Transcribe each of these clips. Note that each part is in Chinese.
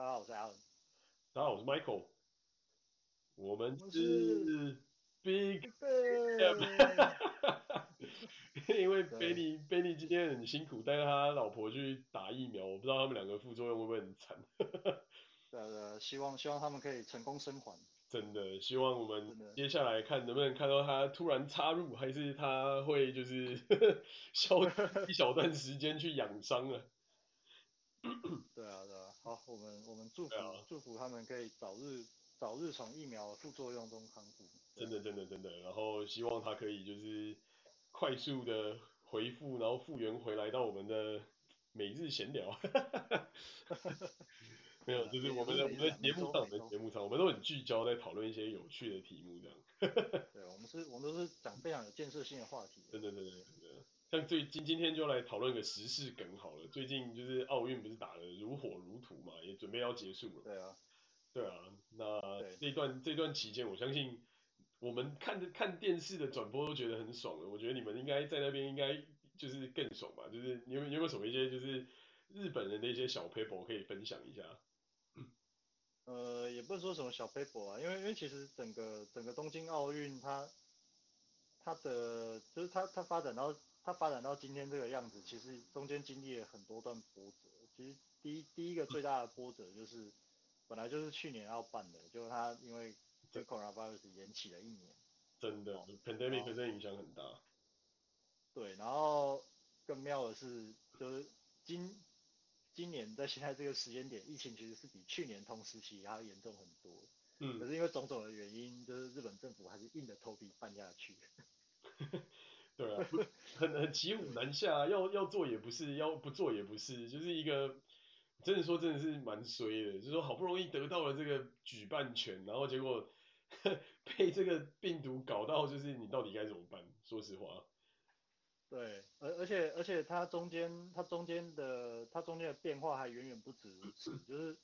大家好，我是 Alan。大家好，我是 Michael。我们是 Big Ben。因为 Benny Benny 今天很辛苦，带他老婆去打疫苗，我不知道他们两个副作用会不会很惨。对对，希望希望他们可以成功生还。真的，希望我们接下来看能不能看到他突然插入，还是他会就是 消一小段时间去养伤啊对啊，好，我们我们祝福、啊、祝福他们可以早日早日从疫苗副作用中康复。真的真的真的，然后希望他可以就是快速的回复，然后复原回来到我们的每日闲聊。没有，就是我们的我们的节目上，我们的节目上，我们都很聚焦在讨论一些有趣的题目，这样。对，我们是，我们都是讲非常有建设性的话题。真的，真的，真的。像最今今天就来讨论个时事梗好了。最近就是奥运不是打得如火如荼嘛，也准备要结束了。对啊。对啊，那这段这段期间，我相信我们看着看电视的转播都觉得很爽了。我觉得你们应该在那边应该就是更爽吧？就是你有你有没有什么一些就是日本人的一些小 paper 可以分享一下？呃，也不是说什么小 paper 啊，因为因为其实整个整个东京奥运它它的就是它它发展到它发展到今天这个样子，其实中间经历了很多段波折。其实第一第一个最大的波折就是本来就是去年要办的，就是它因为这 coronavirus 延期了一年。真的，pandemic 真的影响很大。对，然后更妙的是就是今。今年在现在这个时间点，疫情其实是比去年同时期还要严重很多。嗯。可是因为种种的原因，就是日本政府还是硬着头皮办下去。对啊，很很骑虎难下，要要做也不是，要不做也不是，就是一个真的说真的是蛮衰的，就是说好不容易得到了这个举办权，然后结果 被这个病毒搞到，就是你到底该怎么办？说实话。对，而而且而且它中间它中间的它中间的变化还远远不止如此，就是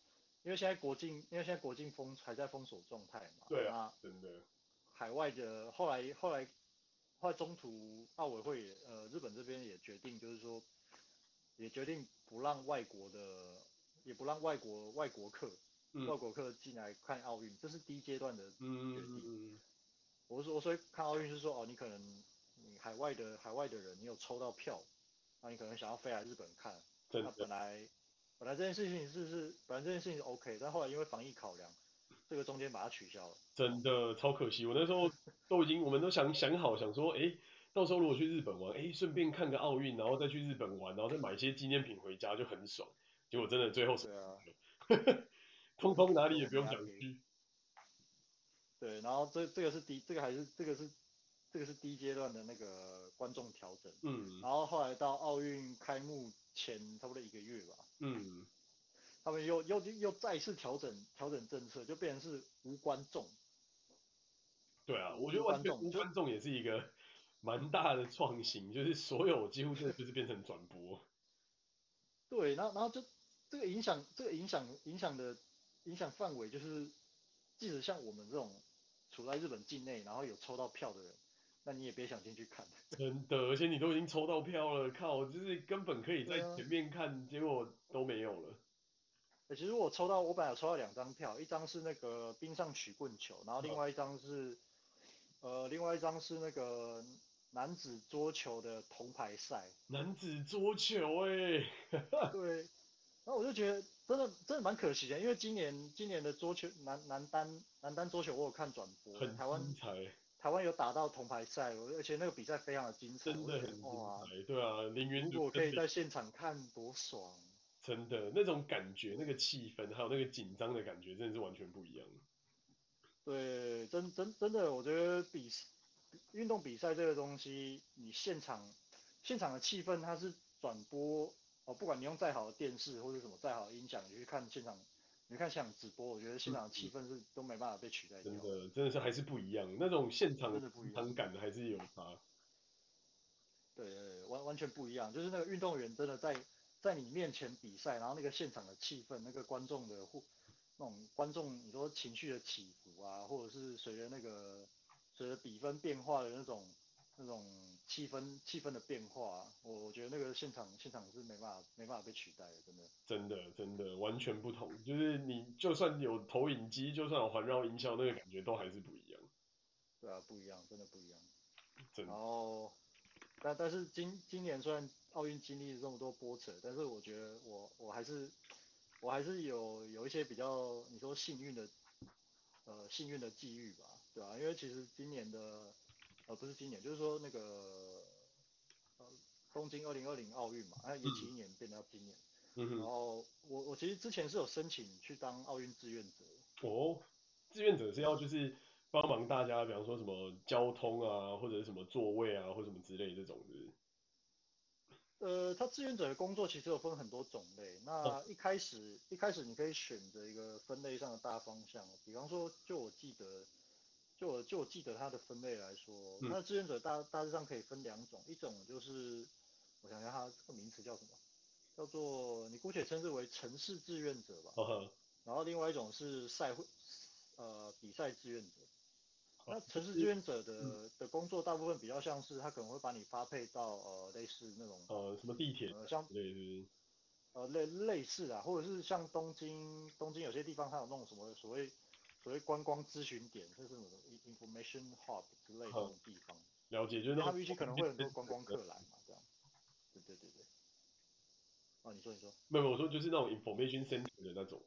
因为现在国境因为现在国境封还在封锁状态嘛，对啊，真的，海外的后来后来后来中途奥委会也呃日本这边也决定就是说也决定不让外国的也不让外国外国客、嗯、外国客进来看奥运，这是第一阶段的决定。我说我说看奥运是说哦你可能。你海外的海外的人，你有抽到票，那你可能想要飞来日本看。那本来本来这件事情是是本来这件事情是 OK，但后来因为防疫考量，这个中间把它取消了。真的超可惜，我那时候 都已经我们都想想好想说，哎、欸，到时候如果去日本玩，哎、欸，顺便看个奥运，然后再去日本玩，然后再买一些纪念品回家就很爽。结果真的最后是，啊，通通哪里也不用想去。对，然后这这个是第这个还是这个是。这个是第一阶段的那个观众调整，嗯，然后后来到奥运开幕前差不多一个月吧，嗯，他们又又又再次调整调整政策，就变成是无观众。对啊，我觉得完全无观众也是一个 蛮大的创新，就是所有几乎就是变成转播。对，然后然后就这个影响，这个影响影响的影响范围就是，即使像我们这种处在日本境内，然后有抽到票的人。那你也别想进去看，真的，而且你都已经抽到票了，靠，就是根本可以在前面看，啊、结果都没有了。其实我抽到，我本来有抽到两张票，一张是那个冰上曲棍球，然后另外一张是，哦、呃，另外一张是那个男子桌球的铜牌赛。男子桌球、欸，哎，对，然后我就觉得真的真的蛮可惜的，因为今年今年的桌球男男单男单桌球我有看转播，很。台湾台湾有打到铜牌赛，而且那个比赛非常的精彩，真的很精彩。对啊，凌云如果可以在现场看，多爽！真的那种感觉，那个气氛，还有那个紧张的感觉，真的是完全不一样。对，真真真的，我觉得比运动比赛这个东西，你现场现场的气氛，它是转播哦，不管你用再好的电视或者什么再好的音响，你去看现场。你看现场直播，我觉得现场气氛是都没办法被取代掉。真的，真的是还是不一样，那种现场的临场感还是有差。对对对，完完全不一样，就是那个运动员真的在在你面前比赛，然后那个现场的气氛，那个观众的或那种观众，你说情绪的起伏啊，或者是随着那个随着比分变化的那种那种气氛气氛的变化，我我觉得那个现场现场是没办法没办法被取代的，真的。真的真的完全不同，就是你就算有投影机，就算有环绕音效，那个感觉都还是不一样。对啊，不一样，真的不一样。真的。然后，但但是今今年虽然奥运经历了这么多波折，但是我觉得我我还是我还是有有一些比较你说幸运的呃幸运的际遇吧，对吧、啊？因为其实今年的。呃，不是今年，就是说那个呃东京二零二零奥运嘛，它延期一年变到今年。嗯哼。然后我我其实之前是有申请去当奥运志愿者。哦，志愿者是要就是帮忙大家，比方说什么交通啊，或者是什么座位啊，或者什么之类这种的。呃，他志愿者的工作其实有分很多种类。那一开始、哦、一开始你可以选择一个分类上的大方向，比方说，就我记得。就我就我记得他的分类来说，嗯、那志愿者大大致上可以分两种，一种就是我想想它这个名词叫什么，叫做你姑且称之为城市志愿者吧。哦、然后另外一种是赛会呃比赛志愿者。那城市志愿者的、嗯、的工作大部分比较像是他可能会把你发配到呃类似那种呃什么地铁呃像对对呃类类似啊，或者是像东京东京有些地方它有那种什么所谓。所谓观光咨询点，就是什么 information hub 之类的这种地方。了解，就是他们预期可能会有很多观光客来嘛，这样。对对对对。啊，你说你说。没有，我说就是那种 information center 的那种。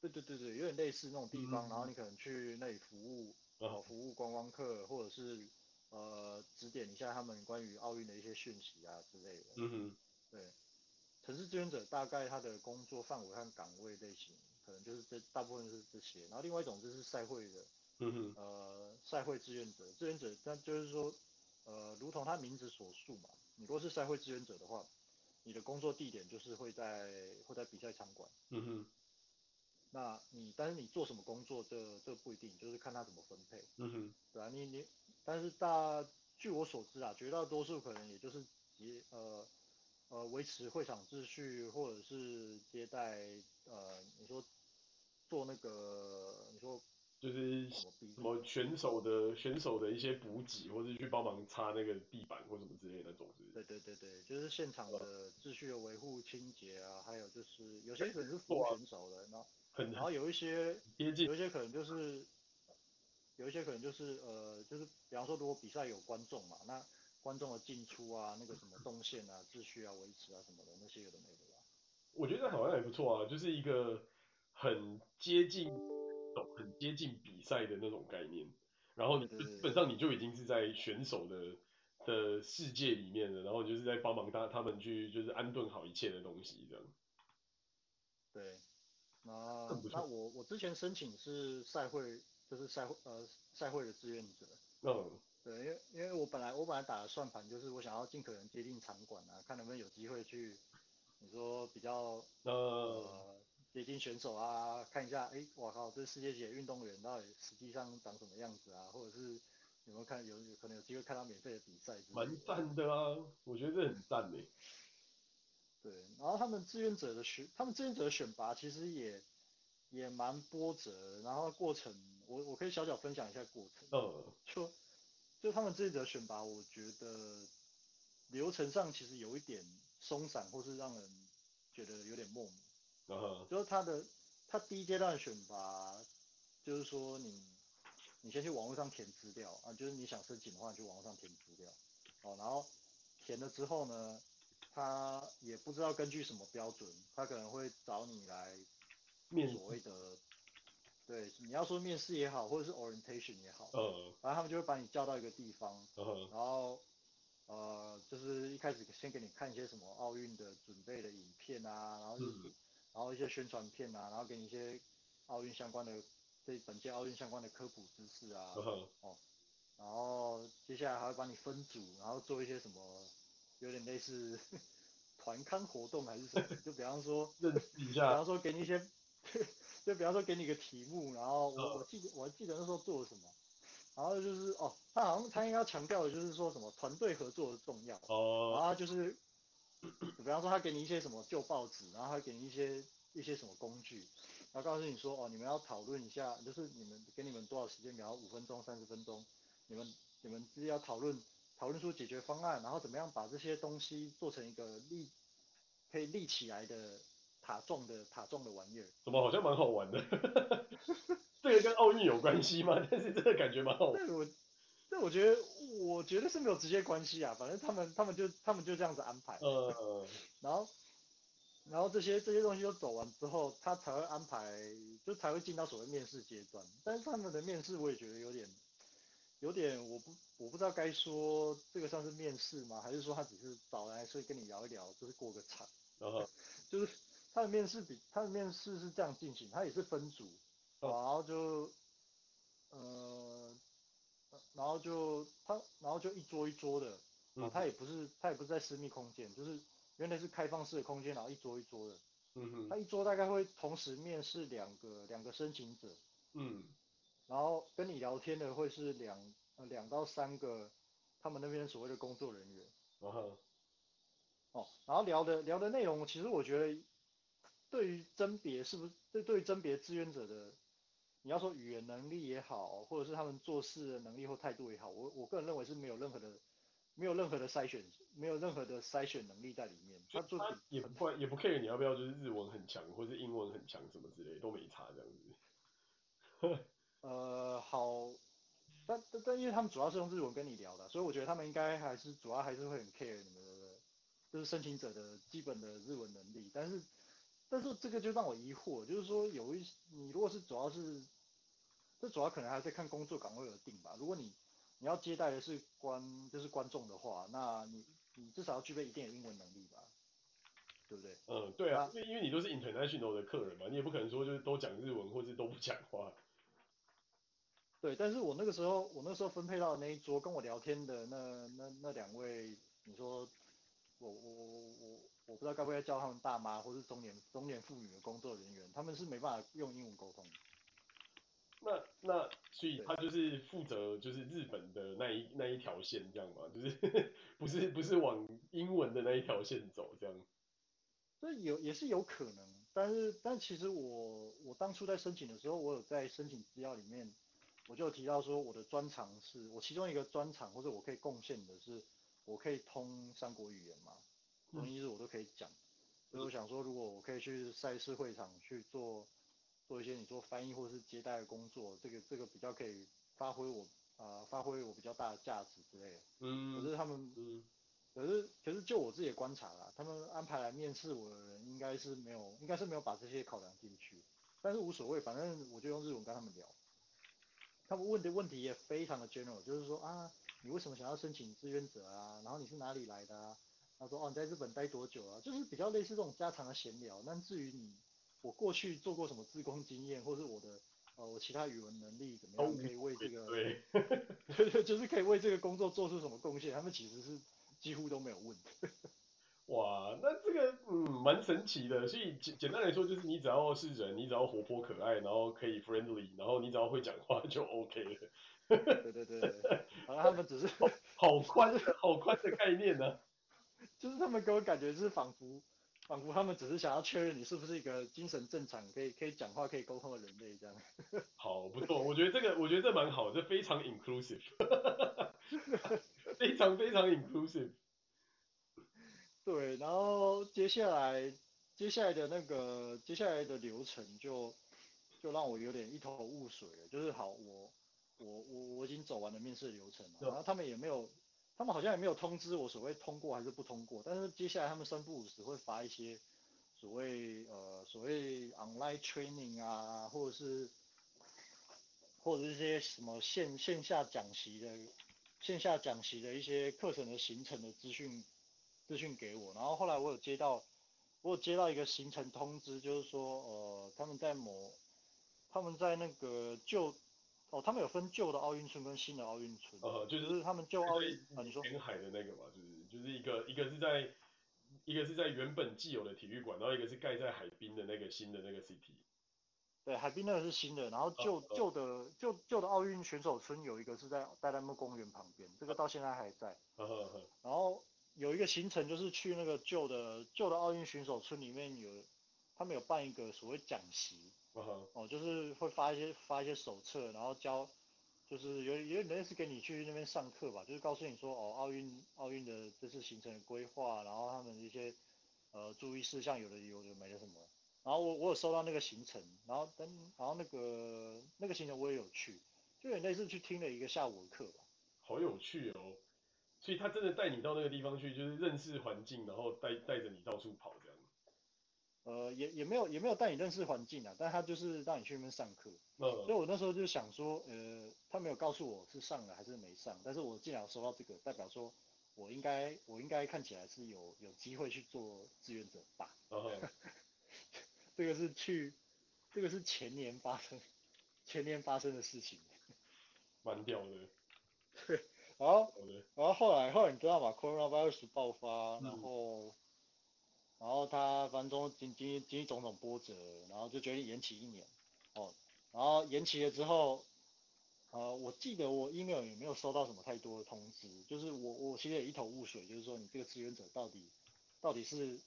对对对对，有点类似那种地方，嗯、然后你可能去那里服务，然后服务观光客，或者是呃指点一下他们关于奥运的一些讯息啊之类的。嗯哼。对。城市志愿者大概他的工作范围和岗位类型。可能就是这大部分是这些，然后另外一种就是赛会的，嗯哼，呃，赛会志愿者，志愿者，但就是说，呃，如同他名字所述嘛，你如果是赛会志愿者的话，你的工作地点就是会在会在比赛场馆，嗯哼，那你但是你做什么工作，这这不一定，就是看他怎么分配，嗯哼，对啊，你你，但是大据我所知啊，绝大多数可能也就是接呃。呃，维持会场秩序，或者是接待，呃，你说做那个，你说就是什么选手的选手的一些补给，或者去帮忙擦那个地板或什么之类的那种是是，对对对对，就是现场的秩序的维护、清洁啊，还有就是有些可能是服务选手的，然后然后有一些接近有一些可能就是有一些可能就是呃，就是比方说如果比赛有观众嘛，那。观众的进出啊，那个什么动线啊、秩序啊、维持啊什么的，那些有的没的吧。我觉得好像也不错啊，就是一个很接近、很接近比赛的那种概念。然后你基本上你就已经是在选手的的世界里面了，然后就是在帮忙他他们去就是安顿好一切的东西这样。对，那那我我之前申请是赛会，就是赛会呃赛会的志愿者。嗯。对，因为因为我本来我本来打的算盘就是我想要尽可能接近场馆啊，看能不能有机会去，你说比较呃接近选手啊，看一下，哎，我靠，这世界级的运动员到底实际上长什么样子啊，或者是有没有看有有可能有机会看到免费的比赛？蛮赞的啊，我觉得这很赞诶。对，然后他们志愿者的选，他们志愿者的选拔其实也也蛮波折，然后过程我我可以小小分享一下过程。嗯。就。就他们志愿者选拔，我觉得流程上其实有一点松散，或是让人觉得有点莫名。Uh -huh. 就是他的他第一阶段选拔，就是说你你先去网络上填资料啊，就是你想申请的话，你去网络上填资料。哦，然后填了之后呢，他也不知道根据什么标准，他可能会找你来面所谓的。对，你要说面试也好，或者是 orientation 也好，嗯、uh-huh.，然后他们就会把你叫到一个地方，uh-huh. 然后呃，就是一开始先给你看一些什么奥运的准备的影片啊，然后就是，uh-huh. 然后一些宣传片啊，然后给你一些奥运相关的，这本届奥运相关的科普知识啊，uh-huh. 哦，然后接下来还会帮你分组，然后做一些什么，有点类似 团刊活动还是什么，就比方说认识一下，比方说给你一些。就比方说给你个题目，然后我我记得我还记得那时候做了什么，然后就是哦，他好像他应该要强调的就是说什么团队合作的重要哦，然后就是，比方说他给你一些什么旧报纸，然后他给你一些一些什么工具，然后告诉你说哦，你们要讨论一下，就是你们给你们多少时间，比方五分钟三十分钟，你们你们是要讨论讨论出解决方案，然后怎么样把这些东西做成一个立可以立起来的塔状的塔状的玩意儿。怎么好像蛮好玩的？这个跟奥运有关系吗？但是这个感觉蛮好玩。但我但我觉得我觉得是没有直接关系啊，反正他们他们就他们就这样子安排。呃，然后。然后这些这些东西都走完之后，他才会安排，就才会进到所谓面试阶段。但是他们的面试我也觉得有点，有点我不我不知道该说这个算是面试吗？还是说他只是找来所以跟你聊一聊，就是过个场。然 后就是他的面试比他的面试是这样进行，他也是分组，然后就呃，然后就他然后就一桌一桌的，啊，他也不是他也不是在私密空间，就是。原来是开放式的空间，然后一桌一桌的，嗯哼，他一桌大概会同时面试两个两个申请者，嗯，然后跟你聊天的会是两呃两到三个他们那边所谓的工作人员，然后，哦，然后聊的聊的内容，其实我觉得对于甄别是不是对对于甄别志愿者的，你要说语言能力也好，或者是他们做事的能力或态度也好，我我个人认为是没有任何的。没有任何的筛选，没有任何的筛选能力在里面。他做也不会，也不 care 你要不要就是日文很强，或是英文很强什么之类都没差这样子。呃，好，但但但因为他们主要是用日文跟你聊的，所以我觉得他们应该还是主要还是会很 care 你们的，就是申请者的基本的日文能力。但是但是这个就让我疑惑，就是说有一你如果是主要是，这主要可能还是看工作岗位而定吧。如果你你要接待的是观，就是观众的话，那你你至少要具备一定的英文能力吧，对不对？嗯，对啊，因为因为你都是 international 的客人嘛，你也不可能说就是都讲日文或是都不讲话。对，但是我那个时候我那个时候分配到的那一桌跟我聊天的那那那两位，你说我我我我我不知道该不该叫他们大妈或是中年中年妇女的工作人员，他们是没办法用英文沟通。那那所以他就是负责就是日本的那一那一条线这样嘛，就是 不是不是往英文的那一条线走这样。这有也是有可能，但是但其实我我当初在申请的时候，我有在申请资料里面，我就提到说我的专长是我其中一个专长或者我可以贡献的是我可以通三国语言嘛，中英日我都可以讲，所以我想说如果我可以去赛事会场去做。做一些你做翻译或者是接待的工作，这个这个比较可以发挥我啊、呃、发挥我比较大的价值之类的。嗯。可是他们，嗯。可是可是就我自己的观察啦，他们安排来面试我的人应该是没有，应该是没有把这些考量进去。但是无所谓，反正我就用日文跟他们聊。他们问的问题也非常的 general，就是说啊，你为什么想要申请志愿者啊？然后你是哪里来的啊？他说哦，你在日本待多久啊？就是比较类似这种家常的闲聊。那至于你。我过去做过什么自工经验，或是我的呃我其他语文能力怎么样，可以为这个对，对 就是可以为这个工作做出什么贡献？他们其实是几乎都没有问。哇，那这个嗯蛮神奇的。所以简简单来说，就是你只要是人，你只要活泼可爱，然后可以 friendly，然后你只要会讲话就 OK 了。对对对，好像他们只是好宽好宽的概念呢、啊，就是他们给我感觉是仿佛。仿佛他们只是想要确认你是不是一个精神正常、可以可以讲话、可以沟通的人类这样。好，不错，我觉得这个，我觉得这蛮好，这非常 inclusive，非常非常 inclusive。对，然后接下来接下来的那个接下来的流程就就让我有点一头雾水了。就是好，我我我我已经走完了面试流程了，然后他们也没有。他们好像也没有通知我所谓通过还是不通过，但是接下来他们三不五时会发一些所谓呃所谓 online training 啊，或者是或者是一些什么线线下讲习的线下讲习的一些课程的行程的资讯资讯给我，然后后来我有接到我有接到一个行程通知，就是说呃他们在某他们在那个旧。哦，他们有分旧的奥运村跟新的奥运村。呃，就是、就是他们旧奥运啊，你说沿海的那个嘛，就是就是一个一个是在一个是在原本既有的体育馆，然后一个是盖在海滨的那个新的那个 city。对，海滨那个是新的，然后旧旧、呃、的旧旧的奥运选手村有一个是在代代木公园旁边，这个到现在还在。呃、然后有一个行程就是去那个旧的旧的奥运选手村里面有，他们有办一个所谓讲习。哦，就是会发一些发一些手册，然后教就是有有类似给你去那边上课吧，就是告诉你说哦，奥运奥运的这次行程的规划，然后他们一些呃注意事项，有的有的没的什么。然后我我有收到那个行程，然后等然后那个那个行程我也有去，就有点类似去听了一个下午的课吧。好有趣哦，所以他真的带你到那个地方去，就是认识环境，然后带带着你到处跑这样。呃，也也没有也没有带你认识环境啊，但他就是让你去那边上课。嗯。所以我那时候就想说，呃，他没有告诉我是上了还是没上，但是我既然收到这个，代表说我应该我应该看起来是有有机会去做志愿者吧。嗯。这个是去，这个是前年发生前年发生的事情。蛮屌的。对，然后然后后来后来你知道吗？Coronavirus 爆发，然后。嗯然后他反正经经经历种种波折，然后就决定延期一年，哦，然后延期了之后，呃，我记得我 email 也没有收到什么太多的通知，就是我我其实也一头雾水，就是说你这个志愿者到底到底是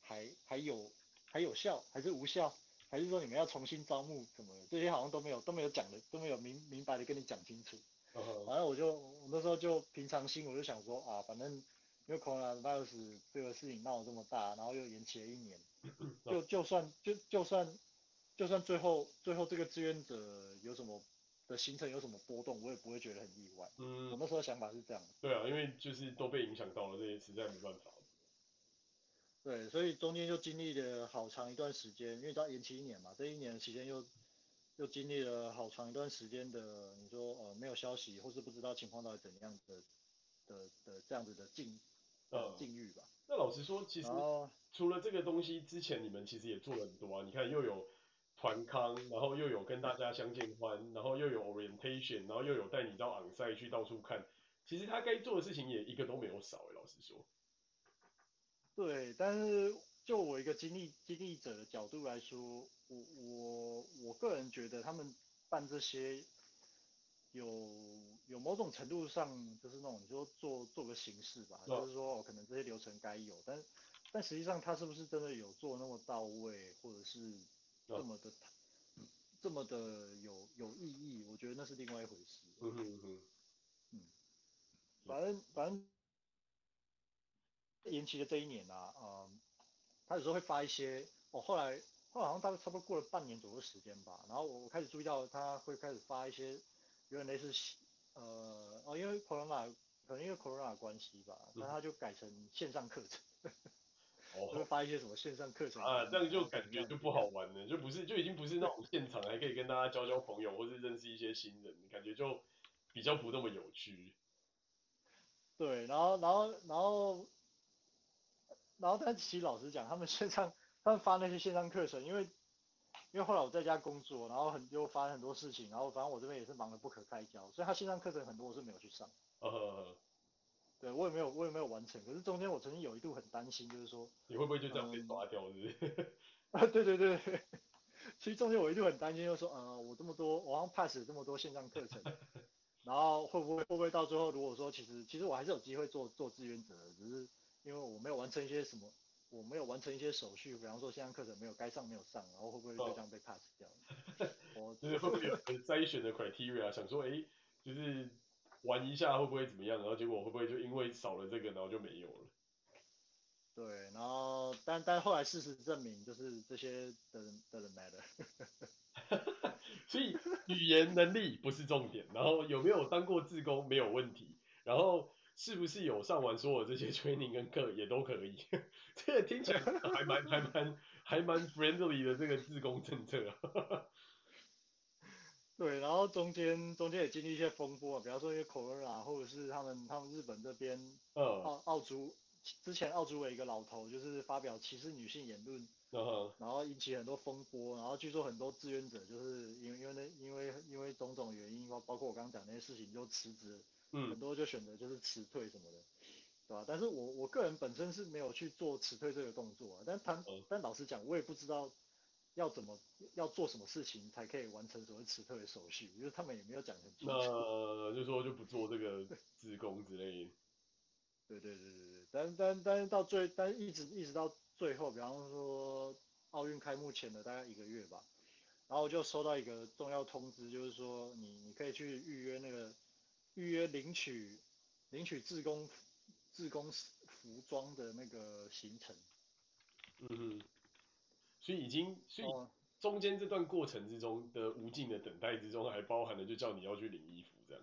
还还有还有效还是无效，还是说你们要重新招募什么的，这些好像都没有都没有讲的都没有明明白的跟你讲清楚，反正我就我那时候就平常心，我就想说啊，反正。因为 coronavirus 这个事情闹得这么大，然后又延期了一年，就就算就就算就算最后最后这个志愿者有什么的行程有什么波动，我也不会觉得很意外。嗯，我那时候想法是这样。对啊，因为就是都被影响到了，这些实在没办法。对，所以中间就经历了好长一段时间，因为它延期一年嘛，这一年的期间又又经历了好长一段时间的，你说呃没有消息，或是不知道情况到底怎样的的的这样子的境。呃，境遇吧。那老实说，其实除了这个东西之前，你们其实也做了很多啊。你看，又有团康，然后又有跟大家相见欢，然后又有 orientation，然后又有带你到 onsite 去到处看。其实他该做的事情也一个都没有少欸，老实说。对，但是就我一个经历经历者的角度来说，我我我个人觉得他们办这些有。有某种程度上，就是那种你说做做个形式吧，就是说可能这些流程该有，但但实际上他是不是真的有做那么到位，或者是这么的这么的有有意义？我觉得那是另外一回事。嗯嗯嗯。嗯，反正反正延期的这一年啊，嗯，他有时候会发一些，哦，后来后来好像大概差不多过了半年左右的时间吧，然后我我开始注意到他会开始发一些有点类似。呃哦，因为 corona 可能因为 corona 的关系吧，那、嗯、他就改成线上课程，哦，会发一些什么线上课程啊，这样就感觉就不好玩了，就不是就已经不是那种现场还可以跟大家交交朋友，或是认识一些新人，感觉就比较不那么有趣。对，然后然后然后然后但其实老实讲，他们线上他们发那些线上课程，因为。因为后来我在家工作，然后很又发生很多事情，然后反正我这边也是忙得不可开交，所以他线上课程很多我是没有去上。呃、uh，huh. 对我也没有我也没有完成。可是中间我曾经有一度很担心，就是说你会不会就这样被刷掉，是不是？啊、嗯，对对对对。其实中间我一度很担心，就是说，呃，我这么多，我好像 pass 了这么多线上课程，然后会不会会不会到最后，如果说其实其实我还是有机会做做志愿者，只是因为我没有完成一些什么。我没有完成一些手续，比方说线上课程没有该上没有上，然后会不会就这样被 pass 掉？我就是会不会有筛选的 criteria，想说，哎，就是玩一下会不会怎么样，然后结果会不会就因为少了这个，然后就没有了？对，然后但但后来事实证明，就是这些 doesn't matter。所以语言能力不是重点，然后有没有当过志工没有问题，然后。是不是有上完所有这些 training 跟课也都可以？这个听起来还蛮还蛮还蛮 friendly 的这个自工政策啊。对，然后中间中间也经历一些风波，啊比方说一些 corona，或者是他们他们日本这边，呃，澳澳洲之前澳洲有一个老头就是发表歧视女性言论，呃，然后引起很多风波，然后据说很多志愿者就是因为因为那因为因为种种原因，包包括我刚刚讲那些事情就辞职。嗯，很多就选择就是辞退什么的，对吧？但是我我个人本身是没有去做辞退这个动作啊，但他、嗯、但老实讲，我也不知道要怎么要做什么事情才可以完成所谓辞退的手续，因为他们也没有讲很清楚。那就说就不做这个自工之类的。对对对对对，但但但是到最但一直一直到最后，比方说奥运开幕前的大概一个月吧，然后我就收到一个重要通知，就是说你你可以去预约那个预约领取领取自工自工服装的那个行程。嗯哼，所以已经所以中间这段过程之中的无尽的等待之中，还包含了就叫你要去领衣服这样。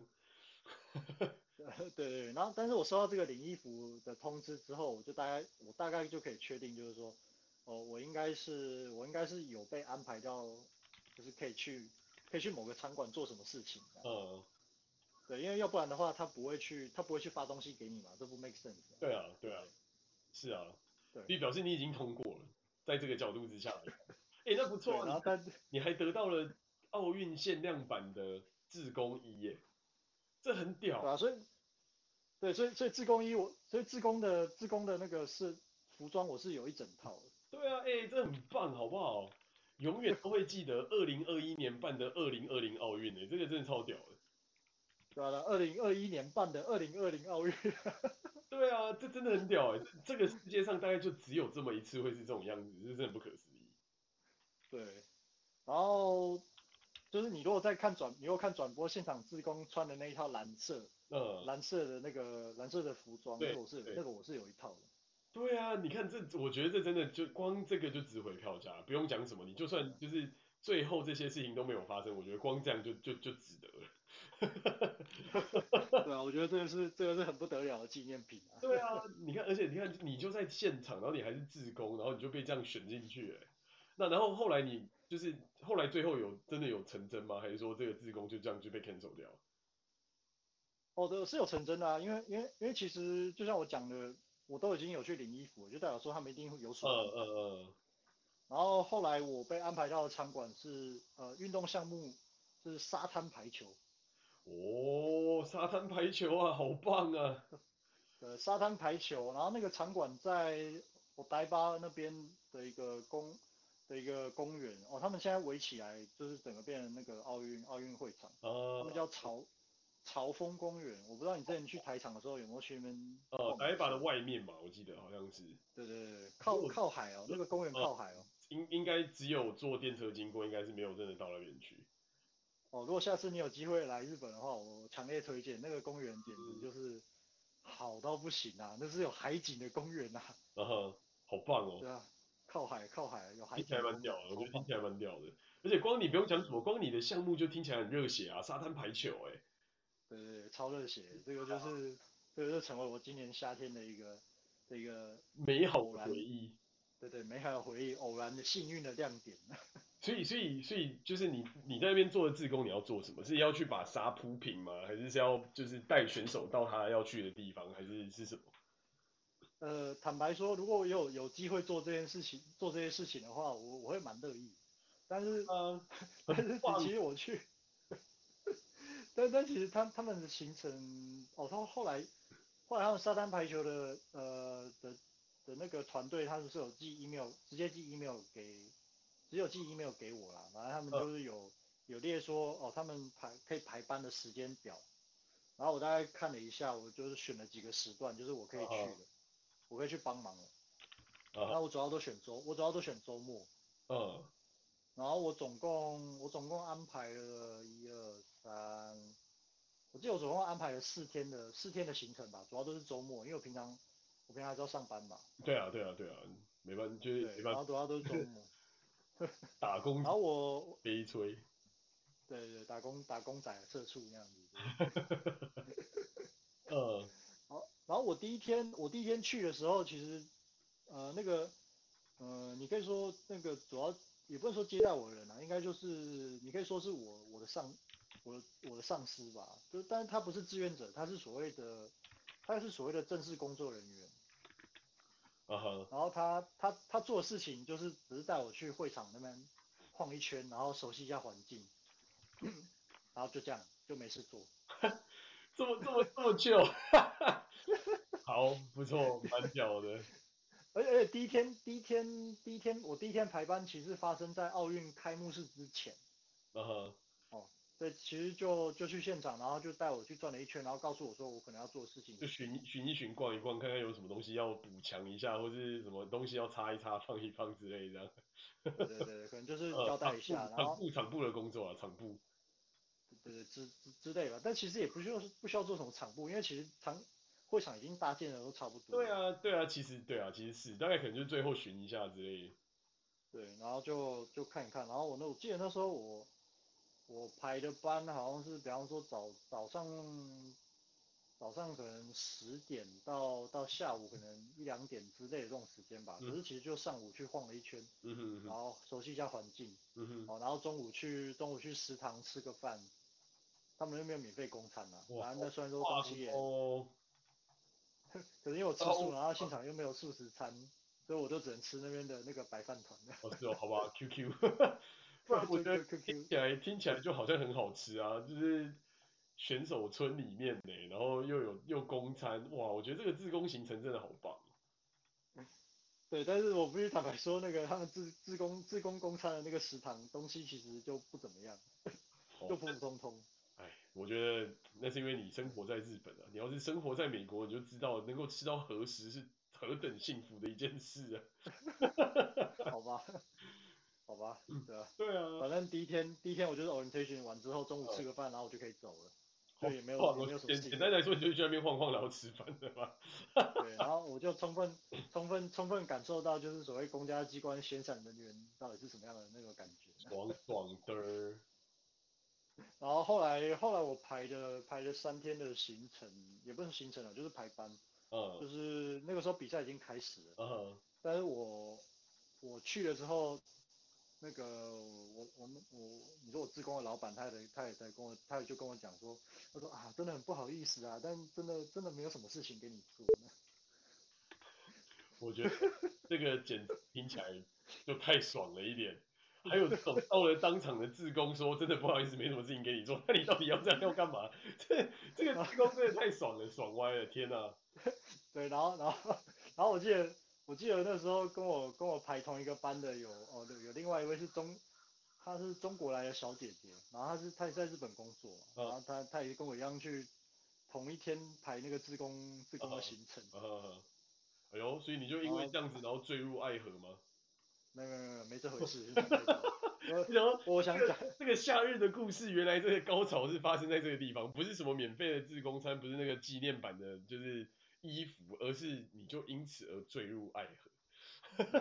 对对对，然后但是我收到这个领衣服的通知之后，我就大概我大概就可以确定，就是说，哦，我应该是我应该是有被安排到，就是可以去可以去某个餐馆做什么事情。嗯。对，因为要不然的话，他不会去他不会去发东西给你嘛，这不 make sense。对啊，对啊，是啊，对，所以表示你已经通过了，在这个角度之下，哎，那不错，然后但你还得到了奥运限量版的志工衣耶。这很屌，对啊，所以，对，所以所以志工衣我，所以自工的自工的那个是服装，我是有一整套的。对啊，哎，这很棒，好不好？永远都会记得二零二一年办的二零二零奥运，哎，这个真的超屌的。对啊，二零二一年办的二零二零奥运。对啊，这真的很屌，哎，这个世界上大概就只有这么一次会是这种样子，这真的不可思议。对，然后。就是你如果在看转，你如果看转播现场，志工穿的那一套蓝色，嗯，蓝色的那个蓝色的服装，那个我是那个我是有一套的。对啊，你看这，我觉得这真的就光这个就值回票价，不用讲什么，你就算就是最后这些事情都没有发生，我觉得光这样就就就值得了。对啊，我觉得这个是这个是很不得了的纪念品啊。对啊，你看，而且你看，你就在现场，然后你还是自工，然后你就被这样选进去了，那然后后来你。就是后来最后有真的有成真吗？还是说这个自工就这样就被 cancel 掉？哦，对，是有成真的啊，因为因为因为其实就像我讲的，我都已经有去领衣服，就代表说他们一定会有所。嗯嗯嗯。然后后来我被安排到的场馆是呃运动项目是沙滩排球。哦，沙滩排球啊，好棒啊！呃，沙滩排球，然后那个场馆在我台巴那边的一个公。的一个公园哦，他们现在围起来，就是整个变成那个奥运奥运会场。呃，他们叫潮潮风公园，我不知道你之前去台场的时候有没有去那边。呃，台巴的外面嘛，我记得好像是。对对对，靠靠海哦，那个公园靠海哦。应应该只有坐电车经过，应该是没有真的到那边去。哦，如果下次你有机会来日本的话，我强烈推荐那个公园，简直就是好到不行啊！那是有海景的公园呐。嗯哼，好棒哦。对啊。靠海，靠海有海。听起来蛮屌的，我觉得听起来蛮屌的。而且光你不用讲什么，光你的项目就听起来很热血啊！沙滩排球，哎，对对对，超热血。这个就是，这个就成为我今年夏天的一个，一个美好的回忆。对对，美好的回忆，偶然的幸运的亮点。所以，所以，所以，就是你你在那边做的志工，你要做什么？是要去把沙铺平吗？还是是要就是带选手到他要去的地方，还是是什么？呃，坦白说，如果我有有机会做这件事情，做这些事情的话，我我会蛮乐意。但是，呃，但是其实我去，但但其实他他们的行程，哦，他后来后来他们沙滩排球的呃的的那个团队，他们是有寄 email，直接寄 email 给，只有寄 email 给我啦。反正他们就是有、呃、有列说，哦，他们排可以排班的时间表。然后我大概看了一下，我就是选了几个时段，就是我可以去的。呃我会去帮忙了，那、uh, 我主要都选周，我主要都选周末。嗯、uh,。然后我总共我总共安排了一二三，我记得我总共安排了四天的四天的行程吧，主要都是周末，因为我平常我平常还是要上班嘛。对啊对啊对啊，没办法就是没办法。然后主要都是周末。打工。然后我。悲催。对对，打工打工仔社畜那样子。嗯。然后我第一天，我第一天去的时候，其实，呃，那个，呃，你可以说那个主要也不能说接待我的人啊，应该就是你可以说是我我的上，我的我的上司吧，就但是他不是志愿者，他是所谓的，他是所谓的正式工作人员。啊哈。然后他他他做的事情就是只是带我去会场那边晃一圈，然后熟悉一下环境，然后就这样就没事做。这么这么这么久，哈哈，好不错，蛮屌的。而且而且第一天第一天第一天我第一天排班其实发生在奥运开幕式之前。嗯哼。哦，对，其实就就去现场，然后就带我去转了一圈，然后告诉我说我可能要做的事情。就巡巡一巡，逛一逛，看看有什么东西要补强一下，或是什么东西要擦一擦、放一放之类的。对对对，可能就是交代一下，呃、然后场部场部的工作啊，场部。对对之之之类吧，但其实也不需要不需要做什么场部，因为其实场会场已经搭建的都差不多。对啊对啊，其实对啊，其实是大概可能就最后巡一下之类的。对，然后就就看一看，然后我那我记得那时候我。我排的班好像是，比方说早早上早上可能十点到到下午可能一两点之类的这种时间吧。嗯、可是其实就上午去晃了一圈，然后熟悉一下环境，哦，然后中午去中午去食堂吃个饭，他们又没有免费供餐啊。哇。然后那虽然说东西也，哦。可是因为我吃素，然后现场又没有素食餐，所以我就只能吃那边的那个白饭团。哦，是哦，好吧，QQ。不然我觉得 听起来听起来就好像很好吃啊，就是选手村里面呢，然后又有又公餐，哇，我觉得这个自工行程真的好棒。对，但是我必须坦白说，那个他们自自工自工公餐的那个食堂东西其实就不怎么样，就普普通通。哎，我觉得那是因为你生活在日本啊，你要是生活在美国，你就知道能够吃到和食是何等幸福的一件事啊。好吧。好吧，对啊，对啊，反正第一天第一天我就是 orientation 完之后，中午吃个饭，然后我就可以走了，所以也没有也没有什么事情。简单来说，你就去那边晃晃，然后吃饭，对吧？对，然后我就充分充分充分感受到，就是所谓公家机关闲散人员到底是什么样的那个感觉。爽爽的。然后后来后来我排的排了三天的行程，也不是行程了，就是排班。嗯。就是那个时候比赛已经开始了。嗯。但是我我去了之后。那个我我们我你说我自工的老板，他也他也在跟我，他也就跟我讲说，他说啊，真的很不好意思啊，但真的真的没有什么事情给你做呢。我觉得这个简直听起来就太爽了一点，还有这种到了当场的自工说，真的不好意思，没什么事情给你做，那你到底要这样要干嘛？这这个自工真的太爽了，爽歪了，天哪！对，然后然后然后我记得。我记得那时候跟我跟我排同一个班的有哦，对，有另外一位是中，她是中国来的小姐姐，然后她是她也在日本工作，然后她她也跟我一样去同一天排那个自工自工的行程。啊啊啊、哎呦，所以你就因为这样子，然后坠入爱河吗？没有没有没这回事。然后 我想讲、这个、这个夏日的故事，原来这个高潮是发生在这个地方，不是什么免费的自工餐，不是那个纪念版的，就是。衣服，而是你就因此而坠入爱河。没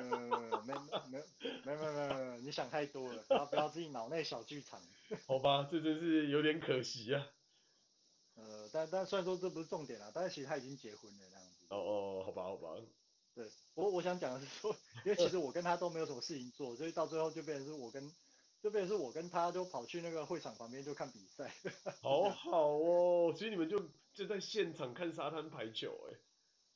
没没没没没没，你想太多了，不要不要自己脑内小剧场。好吧，这真是有点可惜啊。呃，但但虽然说这不是重点啦，但是其实他已经结婚了这样子。哦哦，好吧好吧。对，我我想讲的是说，因为其实我跟他都没有什么事情做，所以到最后就变成是我跟，就变成是我跟他就跑去那个会场旁边就看比赛。好好哦，所以你们就就在现场看沙滩排球，欸，哎，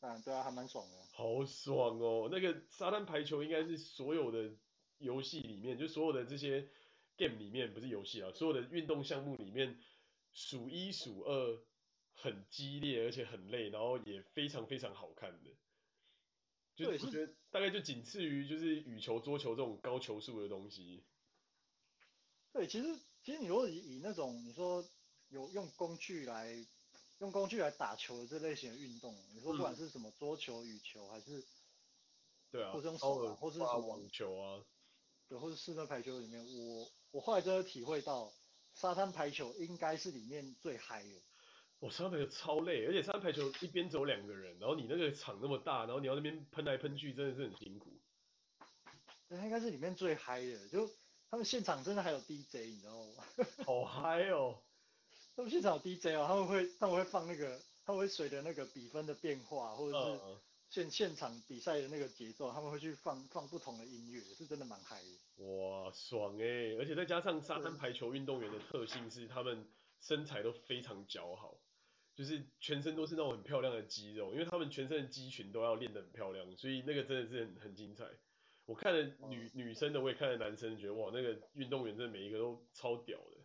嗯，对啊，还蛮爽的。好爽哦！那个沙滩排球应该是所有的游戏里面，就所有的这些 game 里面，不是游戏啊，所有的运动项目里面数一数二，很激烈而且很累，然后也非常非常好看的。就我觉得大概就仅次于就是羽球、桌球这种高球速的东西。对，其实其实你如果以以那种你说有用工具来。用工具来打球的这类型的运动，你说不管是什么桌球、羽球，还是对啊，或是用手啊，或是什么网球啊，对，或是室内排球里面，我我后来真的体会到，沙滩排球应该是里面最嗨的。我沙滩排球超累，而且沙滩排球一边走两个人，然后你那个场那么大，然后你要那边喷来喷去，真的是很辛苦。那应该是里面最嗨的，就他们现场真的还有 DJ，你知道吗？好嗨哦！他们现场有 DJ 哦，他们会他们会放那个，他们会随着那个比分的变化，或者是现现场比赛的那个节奏，他们会去放放不同的音乐，是真的蛮嗨的。哇，爽哎！而且再加上沙滩排球运动员的特性是，他们身材都非常姣好，就是全身都是那种很漂亮的肌肉，因为他们全身的肌群都要练得很漂亮，所以那个真的是很很精彩。我看了女、哦、女生的，我也看了男生，觉得哇，那个运动员真的每一个都超屌的。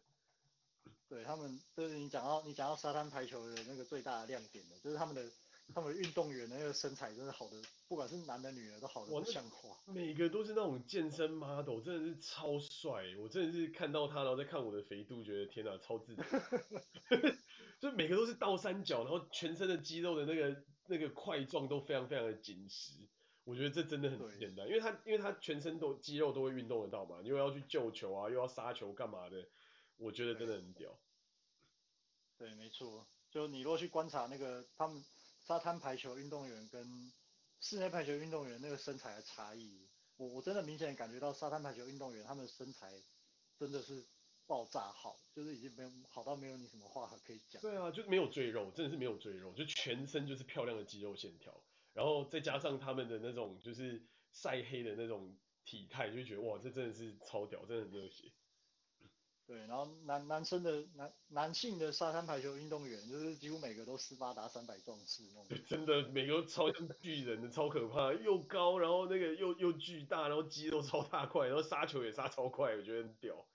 对他们，就是你讲到你讲到沙滩排球的那个最大的亮点的，就是他们的他们运动员的那个身材真的好的，不管是男的女的都好的不像话。每个都是那种健身 model，真的是超帅。我真的是看到他，然后再看我的肥度，觉得天哪，超自然。就每个都是倒三角，然后全身的肌肉的那个那个块状都非常非常的紧实。我觉得这真的很简单，因为他因为他全身都肌肉都会运动得到嘛，又要去救球啊，又要杀球干嘛的，我觉得真的很屌。对，对没错。就你如果去观察那个他们沙滩排球运动员跟室内排球运动员那个身材的差异，我我真的明显感觉到沙滩排球运动员他们的身材真的是爆炸好，就是已经没有好到没有你什么话可以讲。对啊，就没有赘肉，真的是没有赘肉，就全身就是漂亮的肌肉线条。然后再加上他们的那种就是晒黑的那种体态，就觉得哇，这真的是超屌，真的很热血。对，然后男男生的男男性的沙滩排球运动员，就是几乎每个都斯巴达三百壮士那种。真的每个都超像巨人的，超可怕，又高，然后那个又又巨大，然后肌肉超大块，然后杀球也杀超快，我觉得很屌。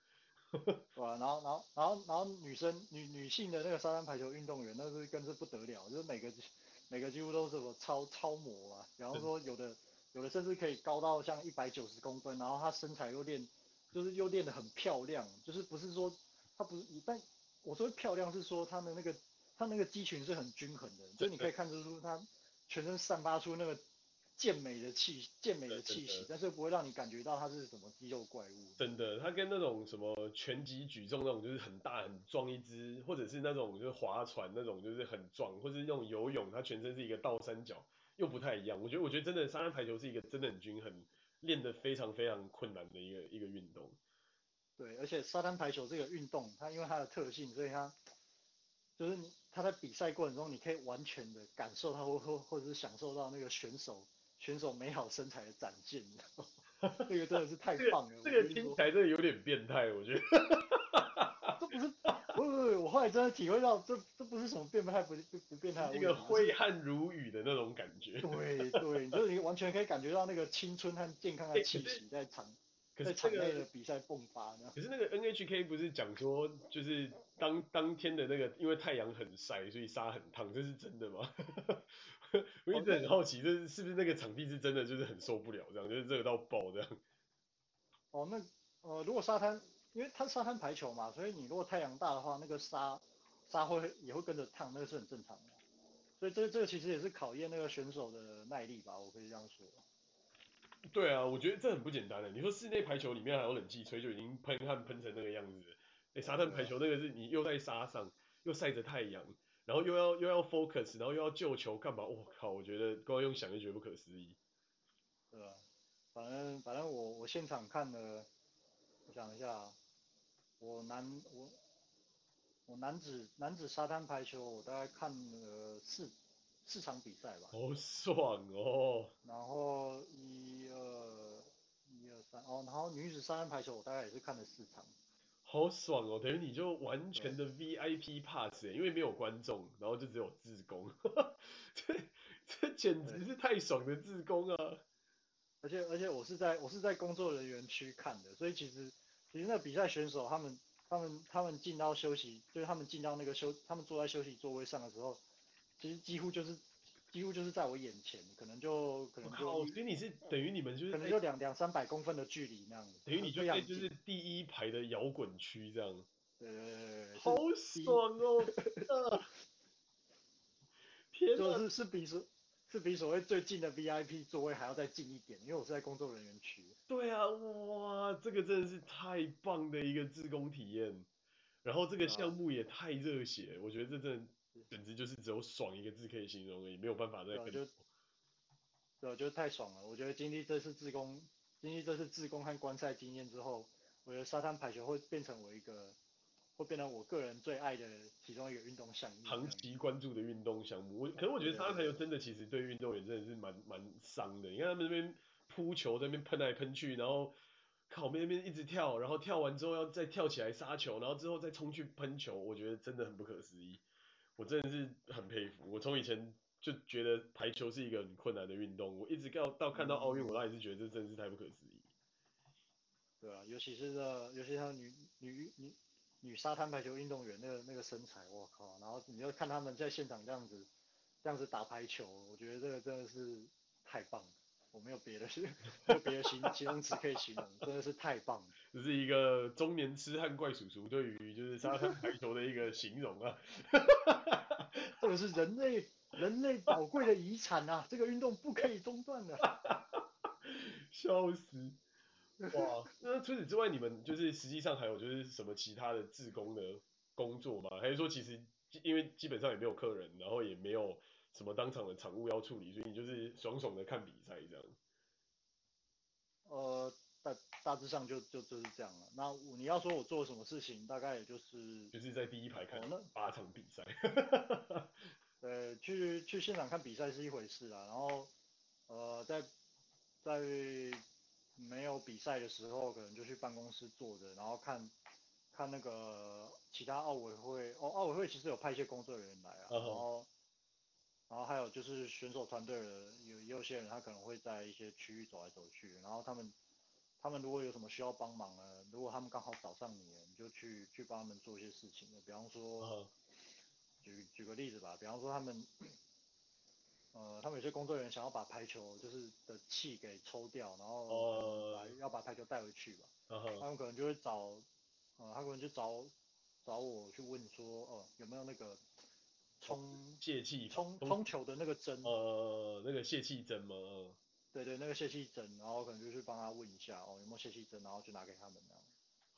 对啊，然后然后然后然后女生女女性的那个沙滩排球运动员，那是更是不得了，就是每个。每个几乎都是什么超超模啊，然后说有的有的甚至可以高到像一百九十公分，然后她身材又练，就是又练得很漂亮，就是不是说他不是，但我说漂亮是说他的那个他那个肌群是很均衡的，所以你可以看得出他全身散发出那个。健美的气，健美的气息，但是不会让你感觉到它是什么肌肉怪物。真的，它跟那种什么拳击举重那种，就是很大很壮一只，或者是那种就是划船那种，就是很壮，或者是那种游泳，它全身是一个倒三角，又不太一样。我觉得，我觉得真的沙滩排球是一个真的很均衡，练得非常非常困难的一个一个运动。对，而且沙滩排球这个运动，它因为它的特性，所以它就是你它在比赛过程中，你可以完全的感受到，或或或者是享受到那个选手。选手美好身材的展现，这个真的是太棒了。这个、这个听起来真的有点变态，我觉得。这不是，不不不，我后来真的体会到，这这不是什么变态不不不变态。一个挥汗如雨的那种感觉。对 对，就是你完全可以感觉到那个青春和健康的气息在场。在场内的比赛迸发，可是那个 NHK 不是讲说，就是当当天的那个，因为太阳很晒，所以沙很烫，这是真的吗？我一直很好奇，就是是不是那个场地是真的，就是很受不了这样，就是热到爆这样。哦，那呃，如果沙滩，因为它沙滩排球嘛，所以你如果太阳大的话，那个沙沙会也会跟着烫，那个是很正常的。所以这这个其实也是考验那个选手的耐力吧，我可以这样说。对啊，我觉得这很不简单的。你说室内排球里面还有冷气吹，就已经喷汗喷成那个样子了。哎，沙滩排球那个是你又在沙上，又晒着太阳，然后又要又要 focus，然后又要救球干嘛？我靠，我觉得光用想就觉得不可思议。对啊，反正反正我我现场看了，我想一下，我男我我男子男子沙滩排球我大概看了四。四场比赛吧，好爽哦！然后一二一二三哦，然后女子沙滩排球我大概也是看了四场，好爽哦！等于你就完全的 VIP pass，因为没有观众，然后就只有自工，这这简直是太爽的自工啊！而且而且我是在我是在工作人员区看的，所以其实其实那比赛选手他们他们他们进到休息，就是他们进到那个休，他们坐在休息座位上的时候。其实几乎就是，几乎就是在我眼前，可能就可能就，所以你是等于你们就是，可能就两两三百公分的距离那样子，等于你就在就是第一排的摇滚区这样，对对对，好爽哦，天哪，就是是比所是比所谓最近的 VIP 座位还要再近一点，因为我是在工作人员区。对啊，哇，这个真的是太棒的一个自工体验，然后这个项目也太热血，我觉得这真的。简直就是只有爽一个字可以形容而已，没有办法再跟。对，我觉得太爽了。我觉得经历这次自工，经历这次自工和观赛经验之后，我觉得沙滩排球会变成我一个，会变成我个人最爱的其中一个运动项目。长期关注的运动项目，我可是我觉得沙滩排球真的其实对运动员真的是蛮蛮伤的。你看他们那边扑球，在那边喷来喷去，然后靠那边一直跳，然后跳完之后要再跳起来杀球，然后之后再冲去喷球，我觉得真的很不可思议。我真的是很佩服，我从以前就觉得排球是一个很困难的运动，我一直到到看到奥运，我倒也是觉得这真的是太不可思议。对啊，尤其是这，尤其是女女女女沙滩排球运动员那个那个身材，我靠！然后你要看他们在现场这样子，这样子打排球，我觉得这个真的是太棒了，我没有别的，没有别的形形容词可以形容，真的是太棒了。这是一个中年痴汉怪叔叔对于就是沙滩排球的一个形容啊，这个是人类人类宝贵的遗产啊，这个运动不可以中断的，笑死！哇，那除此之外，你们就是实际上还有就是什么其他的自工的工作吗？还是说其实因为基本上也没有客人，然后也没有什么当场的场务要处理，所以你就是爽爽的看比赛这样？呃，大大致上就就就是这样了。那你要说我做什么事情，大概也就是就是在第一排看八场比赛。呃，去去现场看比赛是一回事啊，然后呃，在在。没有比赛的时候，可能就去办公室坐着，然后看，看那个其他奥委会哦，奥委会其实有派一些工作人员来啊，然后，然后还有就是选手团队的有有些人他可能会在一些区域走来走去，然后他们，他们如果有什么需要帮忙的，如果他们刚好找上你，你就去去帮他们做一些事情，比方说，举举个例子吧，比方说他们。呃，他们有些工作人员想要把排球就是的气给抽掉，然后来要把排球带回去吧。Uh. 他们可能就会找，呃，他可能就找找我去问说，哦、呃，有没有那个充泄气充充球的那个针？呃，那个泄气针吗？对对，那个泄气针，然后可能就去帮他问一下，哦，有没有泄气针，然后就拿给他们。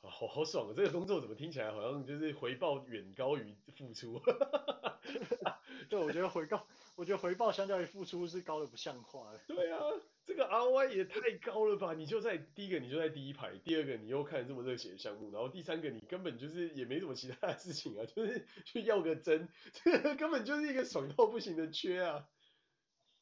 好好爽啊！这个工作怎么听起来好像就是回报远高于付出？对，我觉得回报。我觉得回报相较于付出是高的不像话。对啊，这个 ROI 也太高了吧！你就在第一个，你就在第一排；第二个，你又看这么热血的项目；然后第三个，你根本就是也没什么其他的事情啊，就是去要个针，这 个根本就是一个爽到不行的缺啊！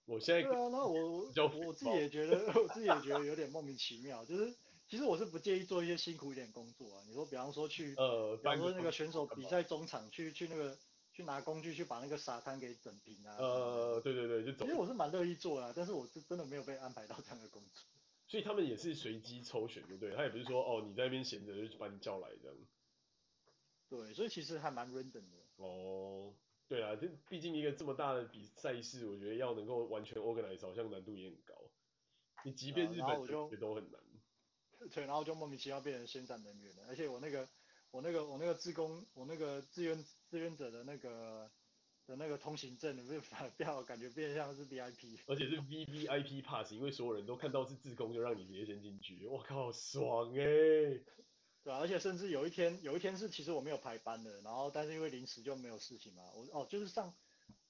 我现在对啊，那我我我自己也觉得，我自己也觉得有点莫名其妙。就是其实我是不介意做一些辛苦一点工作啊。你说，比方说去呃，比方说那个选手比赛中场去去那个。去拿工具去把那个沙滩给整平啊！呃，对对对，就走。其实我是蛮乐意做的啊，但是我是真的没有被安排到这样的工作。所以他们也是随机抽选，对不对？他也不是说哦，你在那边闲着就把你叫来这样。对，所以其实还蛮 random 的。哦，对啊，这毕竟一个这么大的比赛事，我觉得要能够完全 organize 好像难度也很高。你即便日本也都很难。对，然后就莫名其妙变成宣战人员了，而且我那个。我那个我那个自工，我那个志愿志愿者的那个的那个通行证，不是反票，感觉变相是 VIP，而且是 VVIP pass，因为所有人都看到是自工，就让你直接先进去。我靠，爽哎、欸！对啊，而且甚至有一天，有一天是其实我没有排班的，然后但是因为临时就没有事情嘛，我哦就是上，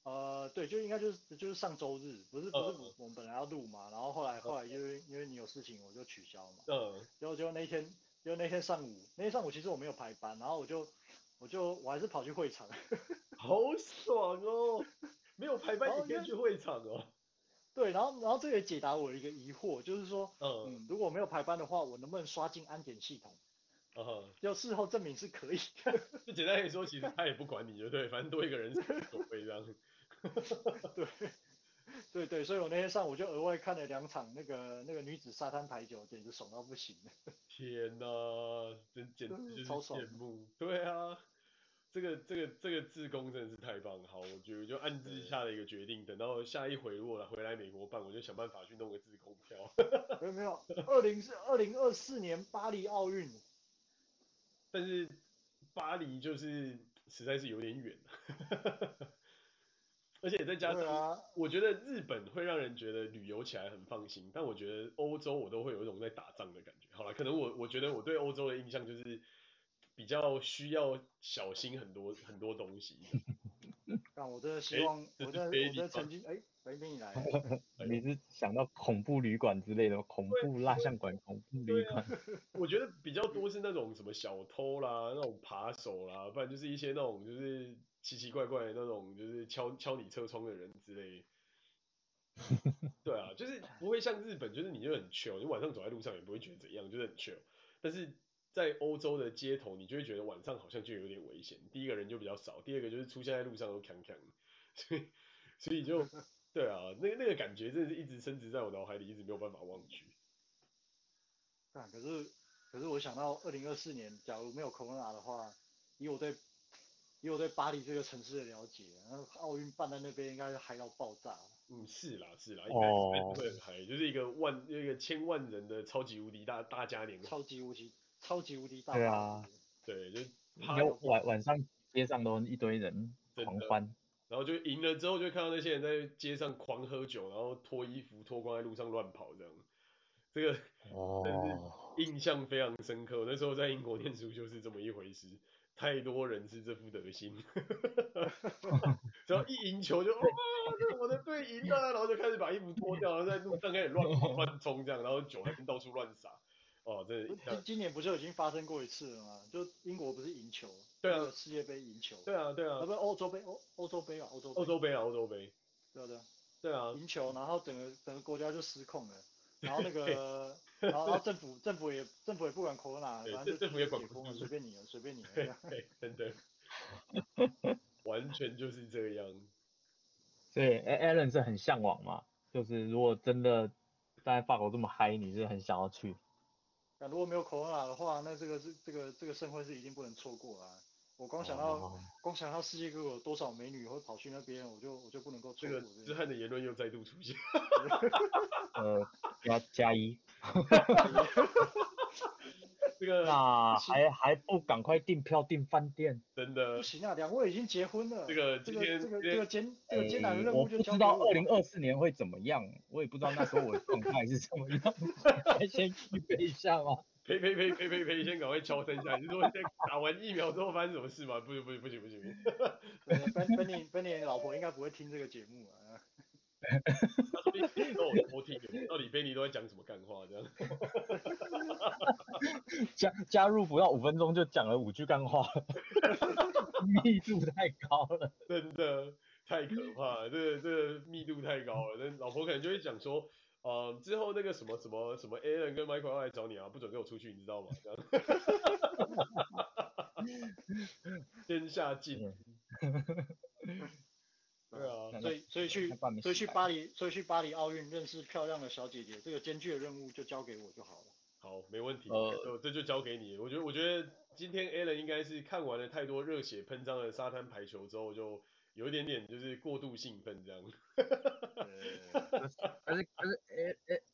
呃对，就应该就是就是上周日，不是不是我们本来要录嘛，然后后来后来因为因为你有事情，我就取消嘛。嗯。结果结果那一天。就那天上午，那天上午其实我没有排班，然后我就我就我还是跑去会场，好爽哦！没有排班也可以去会场哦。对，然后然后这也解答我一个疑惑，就是说，嗯，嗯，如果我没有排班的话，我能不能刷进安检系统？嗯，要事后证明是可以的。就简单来说，其实他也不管你，就对，反正多一个人是无所谓这样。对。对对，所以我那天上午就额外看了两场那个那个女子沙滩排球，简直爽到不行。天哪，真简直就是羡慕。对啊，这个这个这个自工真的是太棒了。好，我觉得就暗自下了一个决定，等到下一回如果回来美国办，我就想办法去弄个自工票。没有没有，二零是二零二四年巴黎奥运，但是巴黎就是实在是有点远。而且再加上，我觉得日本会让人觉得旅游起来很放心，但我觉得欧洲我都会有一种在打仗的感觉。好了，可能我我觉得我对欧洲的印象就是比较需要小心很多很多东西。但我真的希望，欸、我真的我真的曾经，哎、欸，欢迎你来。你是想到恐怖旅馆之类的，恐怖蜡像馆、恐怖旅馆？我觉得比较多是那种什么小偷啦，那种扒手啦，不然就是一些那种就是。奇奇怪怪的那种，就是敲敲你车窗的人之类。对啊，就是不会像日本，就是你就很 chill，你晚上走在路上也不会觉得怎样，就是很 chill。但是在欧洲的街头，你就会觉得晚上好像就有点危险。第一个人就比较少，第二个就是出现在路上都锵锵，所以所以就 对啊，那个那个感觉真的是一直深植在我脑海里，一直没有办法忘记。但，可是可是我想到二零二四年，假如没有 Corona 的话，以我对以我对巴黎这个城市的了解，然后奥运办在那边应该是嗨到爆炸。嗯，是啦是啦，应该哦，会很嗨，就是一个万一个千万人的超级无敌大大嘉年华，超级无敌 超级无敌大。对啊，对，就然后晚晚上街上都一堆人狂欢，然后就赢了之后就看到那些人在街上狂喝酒，然后脱衣服脱光在路上乱跑这样，这个哦，印象非常深刻。那时候在英国念书就是这么一回事。太多人是这副德行，只要一赢球就哇，这我的队赢了，然后就开始把衣服脱掉，然后在路上开始乱跑乱冲这样，然后酒还到处乱洒，哦，这今今年不是已经发生过一次了吗？就英国不是赢球，对啊，世界杯赢球，对啊对啊，不是欧洲杯欧欧洲杯啊欧洲欧洲杯啊欧洲杯，对啊对啊，对啊，赢球，然后整个整个国家就失控了，然后那个。然后，然后政府政府也政府也不管 Corona，反正就政府也管不了，随便你了，随便你了。对，对，真的，完全就是这样。所以，Allen 是很向往嘛？就是如果真的在法国这么嗨，你是很想要去？那如果没有 Corona 的话，那这个是这个这个盛会是一定不能错过啊！我光想到、哦、光想到世界各国有多少美女会跑去那边，我就我就不能够错过。这个之汉的言论又再度出现。呃，加加一。这个那还还不赶快订票订饭店？真的不行啊！两位已经结婚了。这个这个这个这个艰这个艰难的任务就交给我。不知道二零二四年会怎么样，我也不知道那时候我的状态是怎么样，还 先预备一下吗？呸呸呸呸呸呸！先赶快敲声一下，你是说先打完疫苗之后发生什么事吗？不行不行不行不行。芬芬妮芬妮老婆应该不会听这个节目啊。他说你都有偷听，到底贝尼都在讲什么干话这样？加加入不到五分钟就讲了五句干话，密度太高了，真的太可怕了，这个这个密度太高了，那老婆可能就会讲说，呃，之后那个什么什么什么 Allen 跟 Michael 要来找你啊，不准跟我出去，你知道吗？这样，天下尽。对啊，所以所以去所以去巴黎所以去巴黎奥运认识漂亮的小姐姐，这个艰巨的任务就交给我就好了。好，没问题，呃，这就交给你。我觉得我觉得今天 Allen 应该是看完了太多热血喷张的沙滩排球之后，就有一点点就是过度兴奋这样。可是可是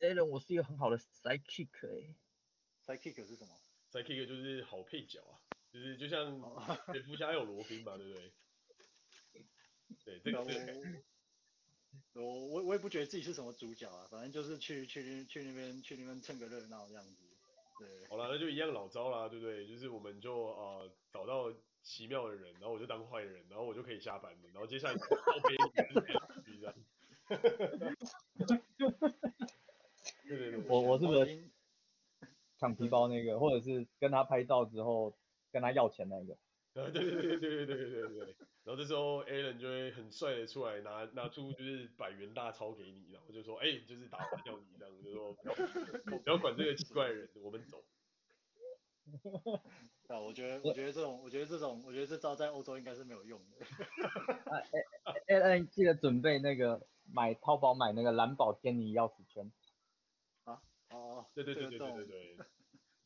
Allen 我是一个很好的 sidekick 哎，sidekick 是什么？sidekick 就是好配角啊，就是就像蝙蝠侠有罗宾嘛，对不对？对，这个我我我也不觉得自己是什么主角啊，反正就是去去去那边去那边蹭个热闹这样子。对，好了，那就一样老招啦，对不对？就是我们就呃找到奇妙的人，然后我就当坏人，然后我就可以下班了，然后接下来就靠背这样。对对对，我我是不是抢皮包那个，或者是跟他拍照之后跟他要钱那个？啊，对对对对对对对对对。然后这时候 Allen 就会很帅的出来拿拿出就是百元大钞给你，然后就说，哎、欸，就是打发掉你这样，就说不要不要管这个奇怪的人，我们走。啊，我觉得我觉得这种我觉得这种我觉得这招在欧洲应该是没有用的。哎哎 Allen 记得准备那个买淘宝买那个蓝宝坚尼钥匙圈。啊？哦，对对对对对对对。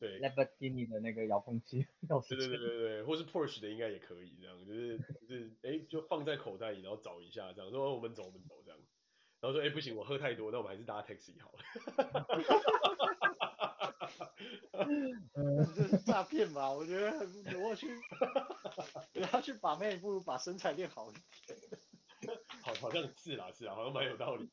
对，Lamborghini 的那个遥控器，对对对对对，或是 Porsche 的应该也可以，这样就是就是哎、欸，就放在口袋里，然后找一下，这样说我们走我们走这样，然后说哎、欸、不行，我喝太多，那我们还是搭 taxi 好了。这是诈骗吧？我觉得很我去，不要去把妹，不如把身材练好一点。好，好像是啦是啦，好像蛮有道理。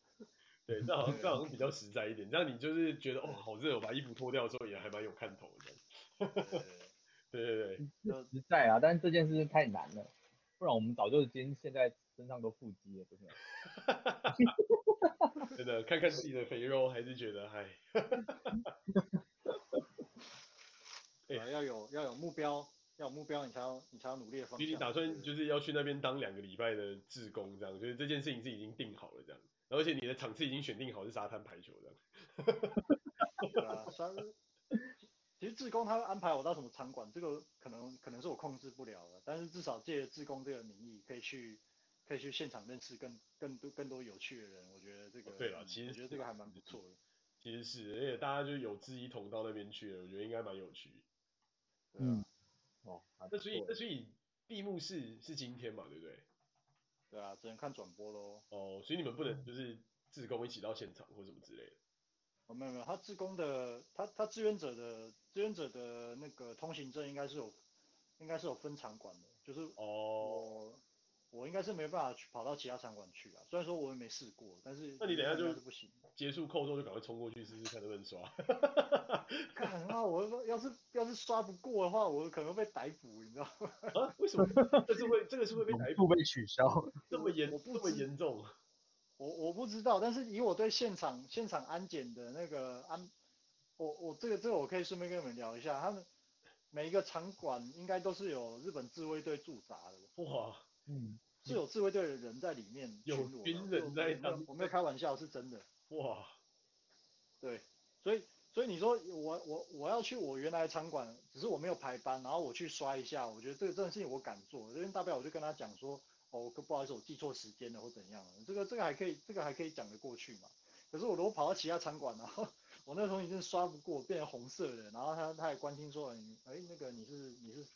对，这好像这好像比较实在一点，这样你就是觉得哦好热，我把衣服脱掉之后也还蛮有看头的。对对对，实在啊，但是这件事太难了，不然我们早就已经现在身上都腹肌了，真的。真的，看看自己的肥肉，还是觉得嗨。哎、欸，要有要有目标，要有目标，你才要你才要努力的方向。你打算就是要去那边当两个礼拜的志工，这样，就是这件事情是已经定好了这样。而且你的场次已经选定好是沙滩排球的。对啊，其实志工他会安排我到什么场馆，这个可能可能是我控制不了的，但是至少借志工这个名义，可以去可以去现场认识更更多更多有趣的人，我觉得这个、哦、对了，其实我觉得这个还蛮不错的。其实是，而且大家就有志一同到那边去了，我觉得应该蛮有趣。嗯。哦，那所以那所以闭幕式是今天嘛，对不对？对啊，只能看转播喽。哦，所以你们不能就是自工一起到现场或什么之类的。哦，没有没有，他自工的，他他志愿者的志愿者的那个通行证应该是有，应该是有分场馆的，就是。哦我应该是没办法去跑到其他场馆去啊，虽然说我也没试过，但是那你等一下就不行，结束扣之后就赶快冲过去试试看能不能刷。看那我要是要是刷不过的话，我可能会被逮捕，你知道吗？啊？为什么？这是会这个是会被逮捕？被取消？这么严？我不这么严重？我我不知道，但是以我对现场现场安检的那个安，我我这个这个我可以顺便跟你们聊一下，他们每一个场馆应该都是有日本自卫队驻扎的。哇！嗯，是有自卫队的人在里面巡逻，有军人在当，我没有开玩笑，是真的。哇，对，所以所以你说我我我要去我原来的场馆，只是我没有排班，然后我去刷一下，我觉得这个这件事情我敢做，因为大不了我就跟他讲说，哦，不好意思，我记错时间了或怎样，这个这个还可以，这个还可以讲得过去嘛。可是我如果跑到其他场馆，然后我那个东西真的刷不过，变成红色的，然后他他还关心说，哎、欸，那个你是你是。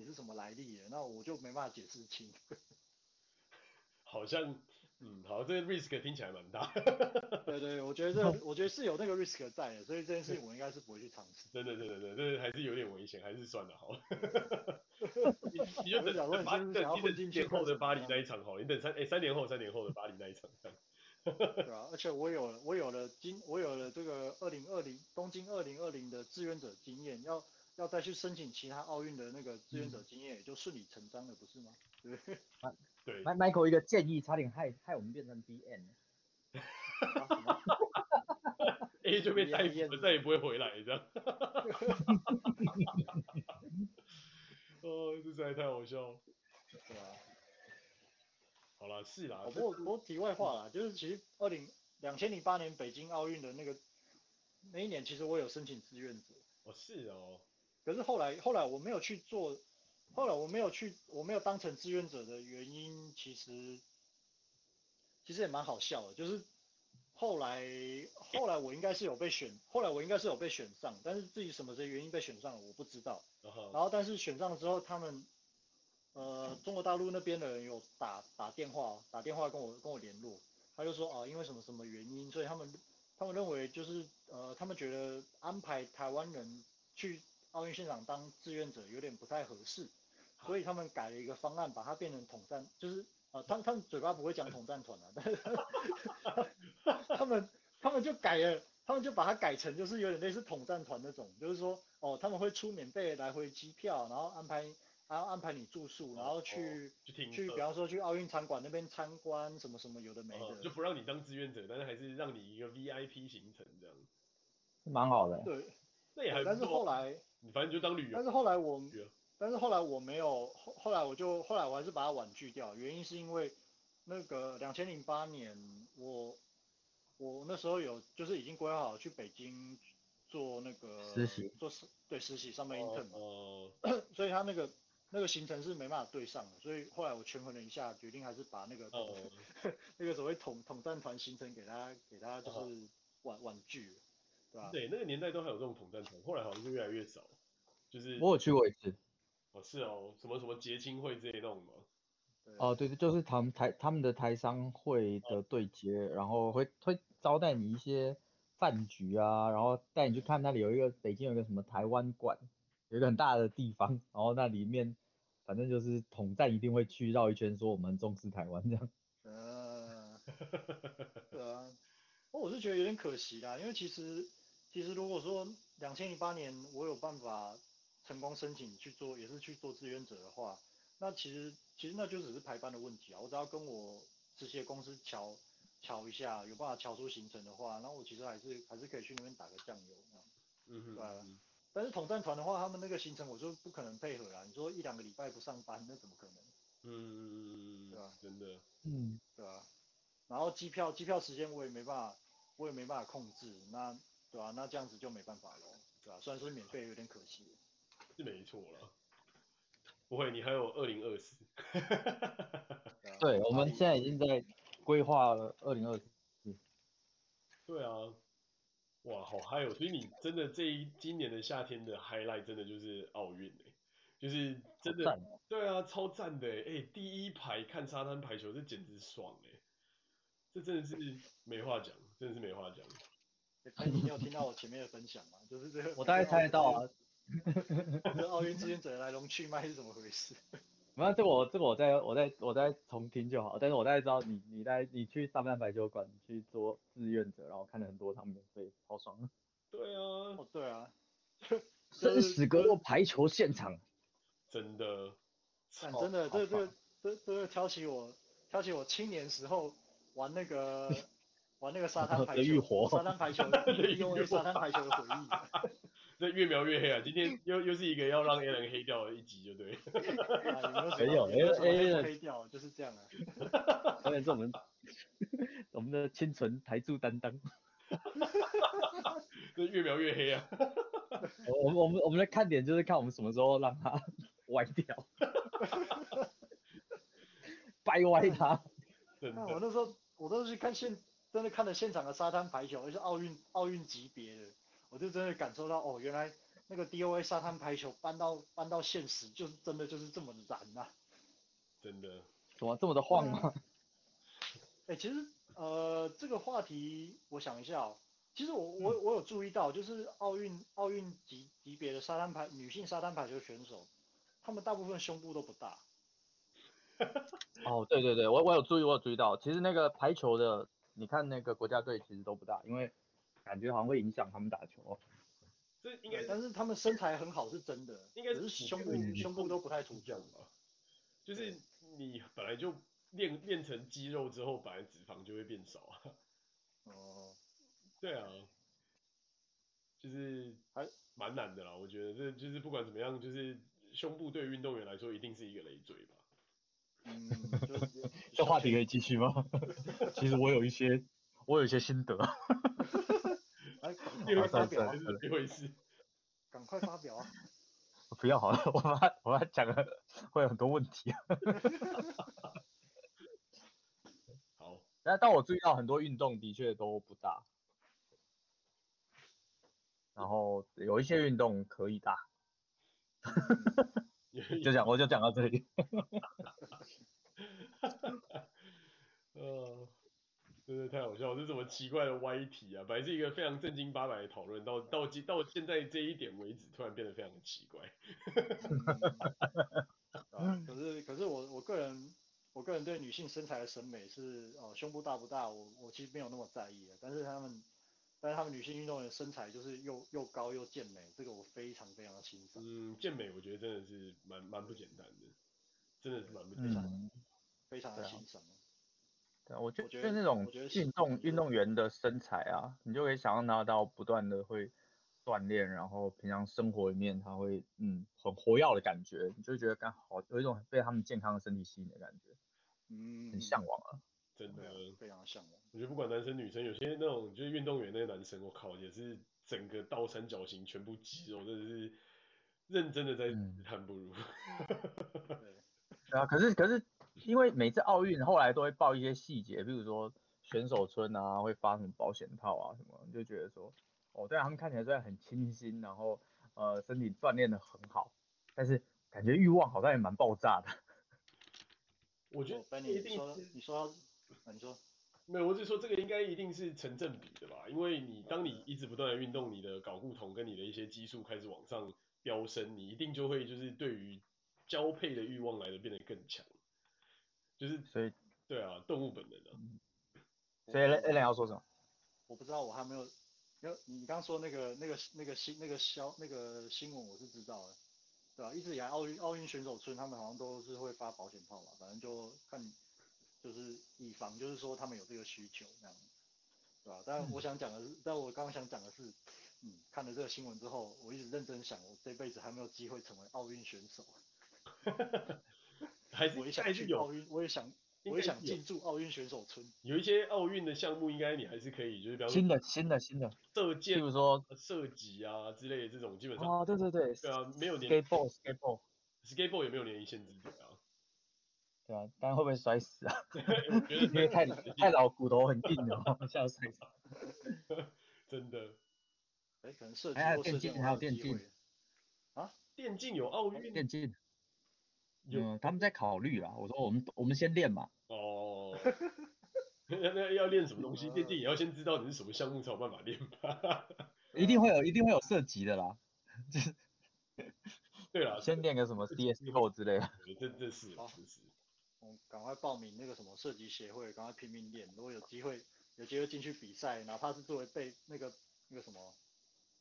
你是什么来历的？那我就没办法解释清。好像，嗯，好，这个 risk 听起来蛮大。对对，我觉得这，我觉得是有那个 risk 在的，所以这件事情我应该是不会去尝试。真的，真的，真的，还是有点危险，还是算了好了。你你就等等你等年后的巴黎那一场好了，你等三哎三年后三年后的巴黎那一场。对啊，而且我有我有了今我有了这个二零二零东京二零二零的志愿者经验要。要再去申请其他奥运的那个志愿者经验，也就顺理成章了，不是吗？对。对。Michael 一个建议，差点害害我们变成 BN。A 就被逮捕了，再也不会回来，这样。哦，这实在太好笑了。对啊。好了，是啦。不过不过题外话啦，就是其实二零两千零八年北京奥运的那个那一年，其实我有申请志愿者。哦，是哦。可是后来，后来我没有去做，后来我没有去，我没有当成志愿者的原因，其实其实也蛮好笑的，就是后来后来我应该是有被选，后来我应该是有被选上，但是至于什么的原因被选上了，我不知道。然后但是选上了之后，他们呃中国大陆那边的人有打打电话打电话跟我跟我联络，他就说啊，因为什么什么原因，所以他们他们认为就是呃他们觉得安排台湾人去。奥运现场当志愿者有点不太合适，所以他们改了一个方案，把它变成统战，就是呃，他们他们嘴巴不会讲统战团啊，但是 他们他们就改了，他们就把它改成就是有点类似统战团那种，就是说哦，他们会出免费来回机票，然后安排然后安排你住宿，然后去、哦、去，去比方说去奥运场馆那边参观什么什么有的没的、哦，就不让你当志愿者，但是还是让你一个 VIP 行程这样，蛮好的。对，那也还但是后来。你反正就当旅游。但是后来我，但是后来我没有，后后来我就后来我还是把它婉拒掉，原因是因为那个两千零八年我我那时候有就是已经规划好去北京做那个实习，做实对实习上面 intern 嘛，哦，所以他那个那个行程是没办法对上的，所以后来我权衡了一下，决定还是把那个、哦、那个所谓统统战团行程给他给他就是婉婉拒。对，对，那个年代都还有这种统战团，后来好像是越来越少。就是我有去过一次。哦，是哦，什么什么结亲会这一种吗？哦，对对，就是他们台他们的台商会的对接，哦、然后会会招待你一些饭局啊，然后带你去看那里有一个北京有一个什么台湾馆，有一个很大的地方，然后那里面反正就是统战一定会去绕一圈，说我们重视台湾这样。嗯、呃，对啊，我是觉得有点可惜啦，因为其实。其实如果说两千零八年我有办法成功申请去做，也是去做志愿者的话，那其实其实那就只是排班的问题啊。我只要跟我这些公司瞧瞧一下，有办法瞧出行程的话，那我其实还是还是可以去那边打个酱油，嗯哼，对啊。但是统战团的话，他们那个行程我就不可能配合啦。你说一两个礼拜不上班，那怎么可能？嗯，对吧？真的，嗯，对吧？然后机票机票时间我也没办法，我也没办法控制，那。对啊，那这样子就没办法了，对啊，虽然说免费有点可惜，是没错了。不会，你还有二零二四。对，我们现在已经在规划了二零二四。对啊，哇，好嗨哦！所以你真的这一今年的夏天的 highlight 真的就是奥运哎，就是真的，对啊，超赞的，哎、欸，第一排看沙滩排球，这简直爽哎，这真的是没话讲，真的是没话讲。哎、欸，你有听到我前面的分享吗？就是这个，我大概猜得到啊。这奥运志愿者的来龙去脉是怎么回事？没有，这个我这个我在我在我在重听就好。但是我大概知道你你在你去沙滩排球馆去做志愿者，然后看了很多场免费，好爽啊。对啊，哦对啊，生死格斗排球现场，真的，真的，这这这这挑起我挑起我青年时候玩那个玩那个沙滩 排球，沙滩排球，用那沙滩排球的回忆。这越描越黑啊！今天又又是一个要让 Alan 黑掉的一集，就对。没有，没有，Alan 黑掉就是这样啊。当然是我们我们的清纯台柱担当。这越描越黑啊！我们我们我们的看点就是看我们什么时候让他歪掉，掰歪他。那我那时候我都是看现真的看了现场的沙滩排球，而且奥运奥运级别的。我就真的感受到哦，原来那个 DOA 沙滩排球搬到搬到现实，就是真的就是这么燃呐、啊！真的，怎么这么的晃吗？哎、欸，其实呃这个话题，我想一下哦，其实我我我有注意到，就是奥运奥运级级别的沙滩排女性沙滩排球选手，她们大部分胸部都不大。哦，对对对，我我有注意，我有注意到，其实那个排球的，你看那个国家队其实都不大，因为。感觉好像会影响他们打球，这应该，但是他们身材很好是真的，应该是胸部胸部都不太出众吧？就是你本来就练练成肌肉之后，本来脂肪就会变少啊。哦，对啊，就是还蛮难的啦。我觉得这就是不管怎么样，就是胸部对运动员来说一定是一个累赘吧。嗯，这话题可以继续吗？其实我有一些我有一些心得。赶快发表，一回事。赶快发表啊！不要好了，我怕我怕讲了会有很多问题。好，但但我注意到很多运动的确都不大，然后有一些运动可以大。就讲我就讲到这里。呃。真的太好笑了，这是什么奇怪的歪题啊！本来是一个非常正经八百的讨论，到到到现在这一点为止，突然变得非常的奇怪。啊、可是可是我我个人我个人对女性身材的审美是哦，胸部大不大，我我其实没有那么在意的。但是他们但是他们女性运动员身材就是又又高又健美，这个我非常非常的欣赏。嗯，健美我觉得真的是蛮蛮不简单的，真的是蛮不简单的，嗯、非常的欣赏。对我觉得就那种运动运动员的身材啊，你就可以想象他到不断的会锻炼，然后平常生活里面他会嗯很活跃的感觉，你就觉得刚好有一种被他们健康的身体吸引的感觉，嗯，很向往啊，真的非常向往。我觉得不管男生女生，有些那种就是运动员那些男生，我靠也是整个倒三角形全部肌肉，真的是认真的在谈不如。对啊，可是可是。因为每次奥运后来都会报一些细节，比如说选手村啊会发什么保险套啊什么，就觉得说，哦，对啊，他们看起来虽然很清新，然后呃身体锻炼的很好，但是感觉欲望好像也蛮爆炸的。我觉得一定是你说，你说，没有，我是说这个应该一定是成正比的吧，因为你当你一直不断的运动，你的睾固酮跟你的一些激素开始往上飙升，你一定就会就是对于交配的欲望来的变得更强。就是所以，对啊，动物本能的、啊。所以 Alan 要说什么？我不知道，我还没有。因为你刚刚说那个那个那个新那个消那个新闻，我是知道的，对吧、啊？一直以来奥运奥运选手村他们好像都是会发保险套嘛，反正就看就是以防就是说他们有这个需求这样，对吧、啊？但我想讲的是，嗯、但我刚刚想讲的是，嗯，看了这个新闻之后，我一直认真想，我这辈子还没有机会成为奥运选手。还是我也想去奥运，我也想，我也想进驻奥运选手村。有一些奥运的项目，应该你还是可以，就是比方说新的新的新的射箭，比如说射击啊之类的这种，基本上哦，对对对，对啊，没有年 skateboard skateboard skateboard 也没有年龄限制对啊，对啊，但会不会摔死啊？因为太太老，骨头很硬了，下次摔死。真的，哎，可能射击还有电竞，还有电竞。啊电竞有奥运？电竞，有嗯，他们在考虑啦。我说我们我们先练嘛。哦。那 那要练什么东西？呃电竞也要先知道你是什么项目才有办法练吧。一定会有，一定会有涉及的啦。就是。对了，先练个什么 CSGO 之类的。这这是，好这是。我赶快报名那个什么射击协会，赶快拼命练。如果有机会，有机会进去比赛，哪怕是作为备那个那个什么，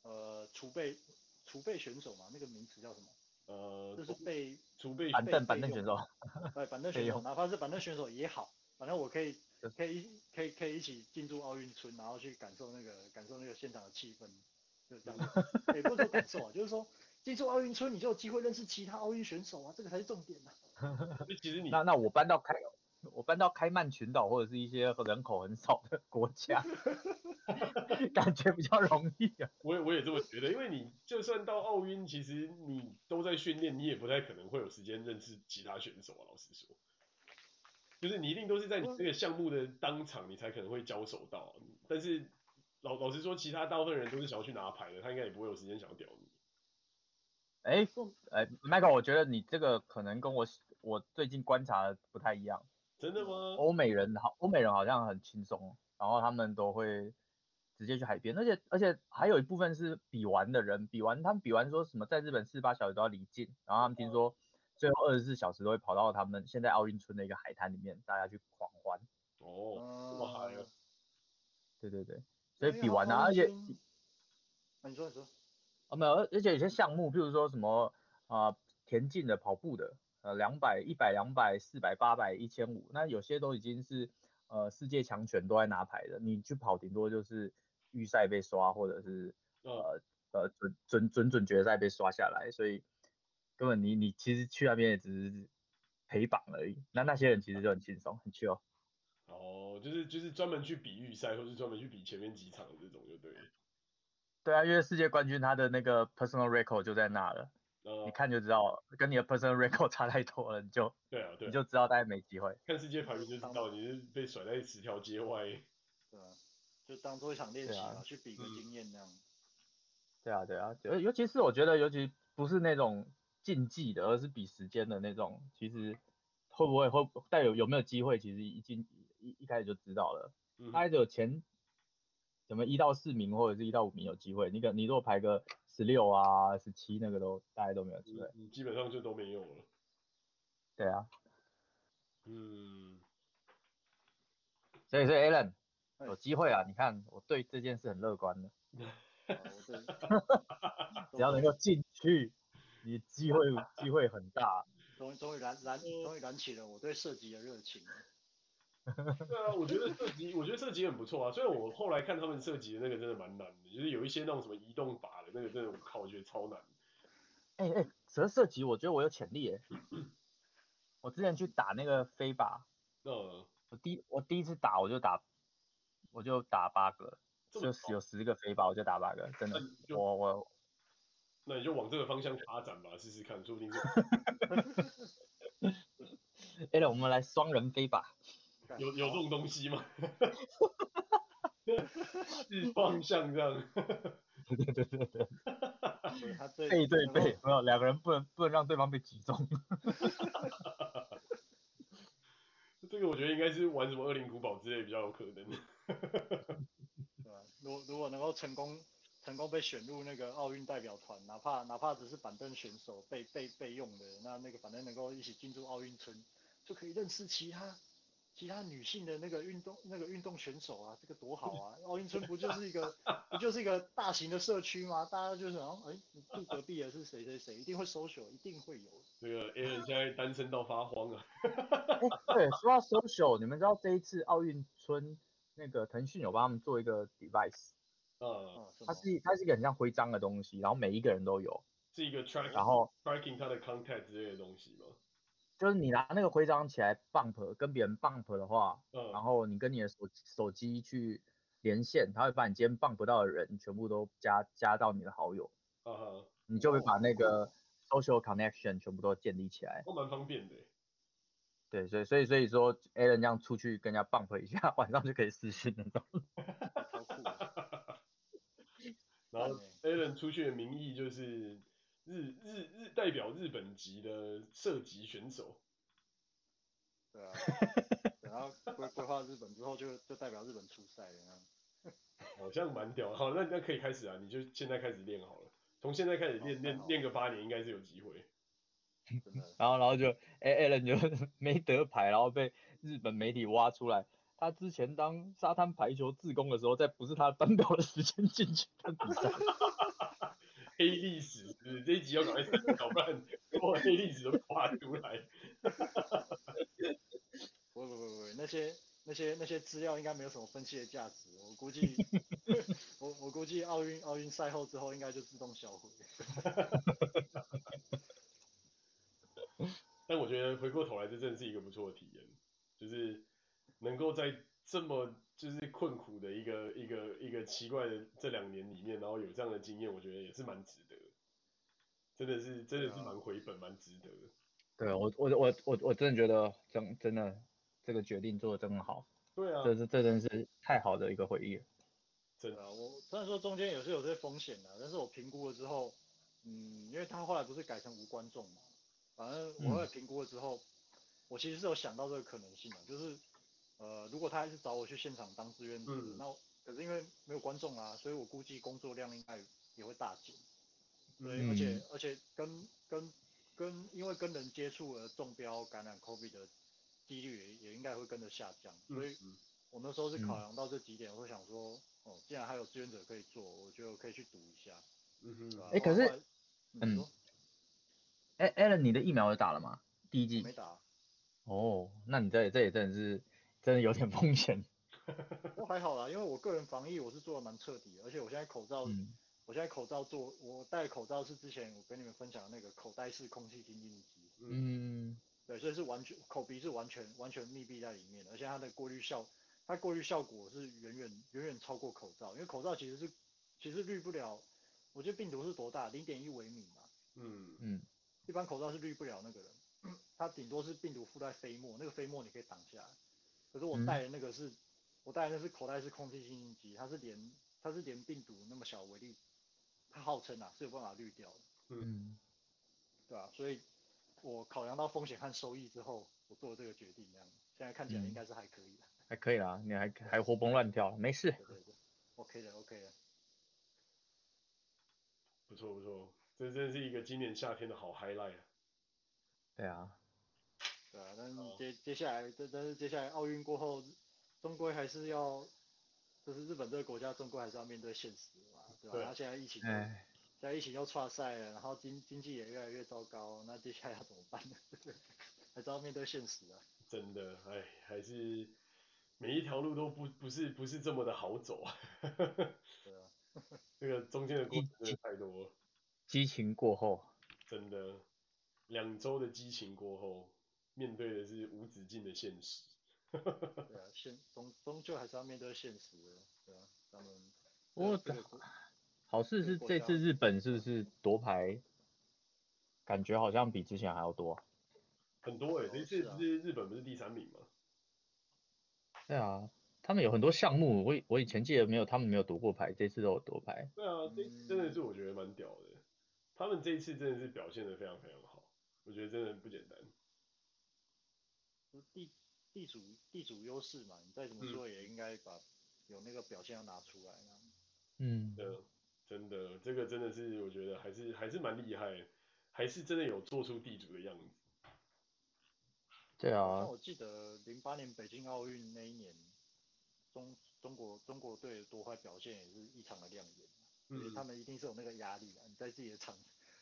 呃，储备储备选手嘛，那个名词叫什么？呃，就是被储备板凳板凳选手。对，板凳选手，哪怕是板凳选手也好，反正我可以可以一可以可以一起进驻奥运村，然后去感受那个感受那个现场的气氛，就这样子。也不是说感受啊，就是说。进入奥运村，你就有机会认识其他奥运选手啊，这个才是重点啊。其实你那那我搬到开，我搬到开曼群岛或者是一些人口很少的国家，感觉比较容易啊。我也我也这么觉得，因为你就算到奥运，其实你都在训练，你也不太可能会有时间认识其他选手啊。老实说，就是你一定都是在你这个项目的当场，你才可能会交手到。但是老老实说，其他大部分人都是想要去拿牌的，他应该也不会有时间想要屌你。哎，哎，Michael，我觉得你这个可能跟我我最近观察的不太一样。真的吗？欧美人好，欧美人好像很轻松，然后他们都会直接去海边，而且而且还有一部分是比完的人，比完他们比完说什么在日本四十八小时都要离境，然后他们听说最后二十四小时都会跑到他们现在奥运村的一个海滩里面，大家去狂欢。哦，这么嗨啊！对对对，所以比完啊，而且，那你说你说。啊没有，而且有些项目，譬如说什么啊、呃、田径的、跑步的，呃两百、一百、两百、四百、八百、一千五，那有些都已经是呃世界强权都在拿牌的，你去跑顶多就是预赛被刷，或者是呃呃准准准准决赛被刷下来，所以根本你你其实去那边也只是陪榜而已，那那些人其实就很轻松很 chill。哦，就是就是专门去比预赛，或是专门去比前面几场的这种就对了。对啊，因为世界冠军他的那个 personal record 就在那了，呃、你看就知道，跟你的 personal record 差太多了，你就对啊，对啊，你就知道大概没机会。看世界排名就知道你是被甩在十条街外。对啊，就当做一场练习去比个经验那样。嗯、对啊，对啊，尤尤其是我觉得，尤其不是那种竞技的，而是比时间的那种，其实会不会会带有有没有机会，其实已经一一开始就知道了，嗯、大概有前。什么一到四名或者是一到五名有机会？你可你如果排个十六啊、十七那个都大家都没有机会，你基本上就都没有了。对啊，嗯，所以所以 Alan 有机会啊！你看我对这件事很乐观的，只要能够进去，你机会机会很大。终于终于燃燃终于燃起了我对射击的热情。对啊，我觉得射击，我觉得射击很不错啊。虽然我后来看他们射击的那个真的蛮难的，就是有一些那种什么移动法的那个，真的我靠，我觉得超难。哎哎、欸，蛇射击我觉得我有潜力哎。我之前去打那个飞靶，嗯，我第我第一次打我就打，我就打八个，就有十个飞靶我就打八个，真的。我我，那你就往这个方向发展吧，试试看，说不定是。哎，那我们来双人飞靶。有有这种东西吗？是方向这样。对对对对对。背对对背，没有两个人不能不能让对方被击中。这个我觉得应该是玩什么恶灵古堡之类比较有可能。对吧？如果如果能够成功成功被选入那个奥运代表团，哪怕哪怕只是板凳选手备备备用的，那那个反正能够一起进入奥运村，就可以认识其他。其他女性的那个运动那个运动选手啊，这个多好啊！奥运村不就是一个 不就是一个大型的社区吗？大家就是然后哎，你住隔壁的是谁谁谁，一定会 social，一定会有。这个 Alan 现在单身到发慌啊！对，说到 social，你们知道这一次奥运村那个腾讯有帮他们做一个 device，嗯，它是它是一个很像徽章的东西，然后每一个人都有，是一个 track，然后 tracking 它的 contact 之类的东西吗？就是你拿那个徽章起来 bump 跟别人 bump 的话，嗯，然后你跟你的手手机去连线，他会把你今天 bump 到的人全部都加加到你的好友，啊，你就会把那个 social connection 全部都建立起来，都蛮方便的。对，所以所以所以说 Alan 这样出去跟人家 bump 一下，晚上就可以私信那种，然后 Alan 出去的名义就是。日日日，代表日本籍的射击选手。对啊，然后规规划日本之后就就代表日本出赛了。好像蛮屌，好，那那可以开始啊，你就现在开始练好了，从现在开始练练练个八年，应该是有机会。然后然后就，哎，Allen 就 没得牌，然后被日本媒体挖出来，他之前当沙滩排球自工的时候，在不是他班表的时间进去看比赛。黑历史是不是，这一集要赶快搞，不然我黑历史都挖出来。不不不不，那些。那些那些资料应该没有什么分析的价值，我估计，我我估计奥运奥运赛后之后应该就自动销毁。但我觉得回过头来，这真的是一个不错的体验，就是能够在这么就是困苦的一个一个一个奇怪的这两年里面，然后有这样的经验，我觉得也是蛮值得，真的是真的是蛮回本，蛮值得的。对，我我我我我真的觉得真真的。这个决定做的真好，对啊，这是这真是太好的一个回忆了。真的，我虽然说中间也是有这些风险的，但是我评估了之后，嗯，因为他后来不是改成无观众嘛，反正我后来评估了之后，嗯、我其实是有想到这个可能性的，就是呃，如果他还是找我去现场当志愿者，嗯、那可是因为没有观众啊，所以我估计工作量应该也会大减，对，嗯、而且而且跟跟跟因为跟人接触而中标感染 COVID 的。几率也也应该会跟着下降，所以我那时候是考量到这几点，我想说，哦，既然还有志愿者可以做，我觉得我可以去赌一下。嗯哼。哎，可是，嗯，哎，Allen，你的疫苗有打了吗？第一剂？没打。哦，那你这这也真的是真的有点风险。都还好啦，因为我个人防疫我是做的蛮彻底的，而且我现在口罩，我现在口罩做，我戴口罩是之前我跟你们分享的那个口袋式空气清净机。嗯。对，所以是完全口鼻是完全完全密闭在里面的，而且它的过滤效，它过滤效果是远远远远超过口罩，因为口罩其实是其实滤不了，我觉得病毒是多大，零点一微米嘛，嗯嗯，一般口罩是滤不了那个人，它顶多是病毒附在飞沫，那个飞沫你可以挡下来，可是我戴的那个是，嗯、我戴的那是口袋式空气清新机，它是连它是连病毒那么小微粒，它号称啊是有办法滤掉的，嗯，对吧、啊？所以。我考量到风险和收益之后，我做了这个决定，这样现在看起来应该是还可以的，嗯，还可以啦，你还还活蹦乱跳，没事。对对对，OK 的，OK 的。不错不错，这真是一个今年夏天的好 highlight 啊。对啊，对啊，但接接下来，但但是接下来奥运过后，终归还是要，就是日本这个国家终归还是要面对现实嘛，对吧？对，他现在疫情。现在疫情又挫赛了，然后经经济也越来越糟糕，那接下来要怎么办呢？还是要面对现实啊。真的，哎，还是每一条路都不不是不是这么的好走啊。对啊。这个中间的过程真的太多了。激情过后。真的，两周的激情过后，面对的是无止境的现实。对啊，现终终究还是要面对现实的，对啊，他们。我。好事是这次日本是不是夺牌？感觉好像比之前还要多。很多诶、欸，这次日本不是第三名吗？对啊，他们有很多项目，我我以前记得没有，他们没有夺过牌，这次都有夺牌。对啊，这真的是我觉得蛮屌的，他们这一次真的是表现的非常非常好，我觉得真的不简单。地地主地主优势嘛，你再怎么说也应该把有那个表现要拿出来。嗯。对。真的，这个真的是我觉得还是还是蛮厉害，还是真的有做出地主的样子。对啊。我记得零八年北京奥运那一年，中中国中国队夺牌表现也是异常的亮眼，嗯，所以他们一定是有那个压力的。你在自己的场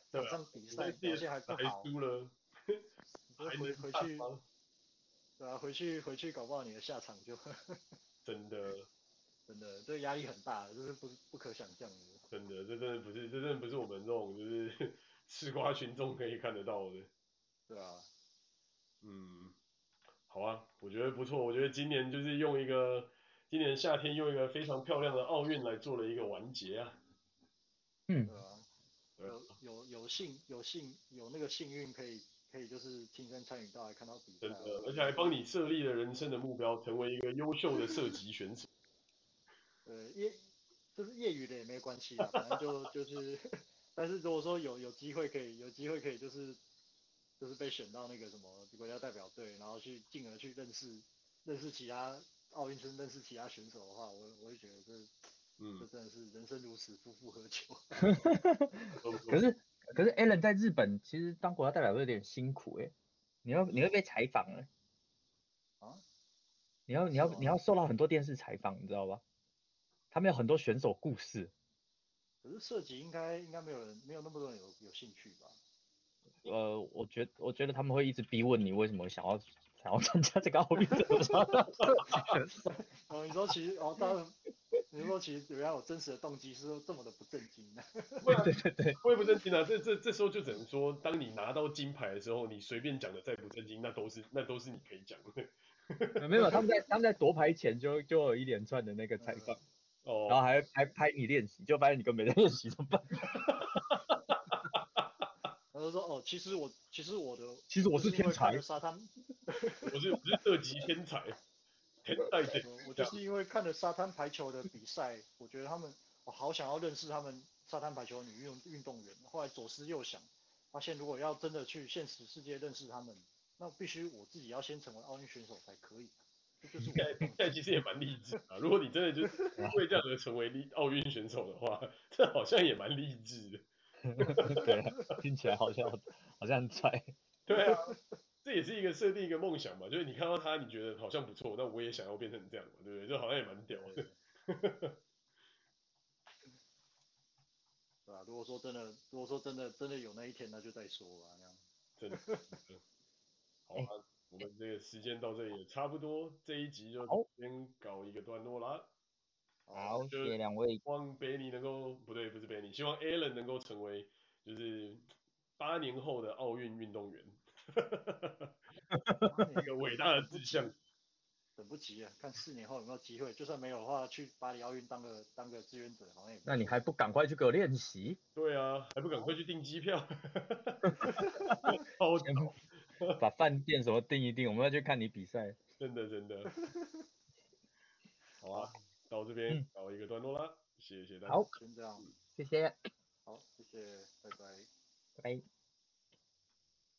场上比赛表现还不好，输了，回回去，对啊，回去回去搞不好你的下场就 真的真的这压力很大，这是不不可想象的。真的，这真的不是，这真的不是我们这种就是 吃瓜群众可以看得到的。对啊，嗯，好啊，我觉得不错，我觉得今年就是用一个今年夏天用一个非常漂亮的奥运来做了一个完结啊。嗯，对啊，有有有幸有幸有那个幸运可以可以就是亲身参与到来看到比赛，真的，而且还帮你设立了人生的目标，成为一个优秀的射击选手。呃，业。就是业余的也没关系啊，反正就就是 但是如果说有有机会可以有机会可以就是就是被选到那个什么国家代表队，然后去进而去认识认识其他奥运村认识其他选手的话，我我会觉得这嗯这真的是人生如此，夫复何求。可是可是 Allen 在日本其实当国家代表队有点辛苦哎、欸，你要你会被采访哎。啊？你要你要你要受到很多电视采访，你知道吧？他们有很多选手故事。可是涉及应该应该没有人没有那么多人有有兴趣吧？呃，我觉我觉得他们会一直逼问你为什么想要想要参加这个奥运的。哦，你说其实哦，当然，你说其实原来有真实的动机是这么的不正经的。对对对，我也不正经啊。这这这时候就只能说，当你拿到金牌的时候，你随便讲的再不正经，那都是那都是你可以讲的。没有，他们在他们在夺牌前就就有一连串的那个采访。哦，然后还还拍你练习，就发现你根本没在练习，怎么办？他就说哦，其实我其实我的其实我是天才，沙滩，我是我是射击天才，我就是因为看了沙滩排球的比赛，我觉得他们我好想要认识他们沙滩排球女运运动员。后来左思右想，发现如果要真的去现实世界认识他们，那必须我自己要先成为奥运选手才可以。现在现在其实也蛮励志啊！如果你真的就是为这样而成为奥运选手的话，这好像也蛮励志的。对啊，听起来好像好像很帅。对啊，这也是一个设定一个梦想嘛，就是你看到他，你觉得好像不错，那我也想要变成这样嘛，对不对？就好像也蛮屌的。对啊，如果说真的，如果说真的真的有那一天，那就再说吧，那样。真的。好啊。我们这个时间到这里也差不多，这一集就先搞一个段落啦。好，谢谢两位。希望 Benny 能够，不对，不是 Benny，希望 Allen 能够成为就是八年后的奥运运动员，一个伟大的志向。等不及了，看四年后有没有机会，就算没有的话，去巴黎奥运当个当个志愿者好像也。那你还不赶快去给我练习？对啊，还不赶快去订机票？超屌。把饭店什么订一订，我们要去看你比赛。真的真的。好啊，到这边搞一个段落啦，谢谢大家。好，先这样，谢谢。好，谢谢，拜拜。拜。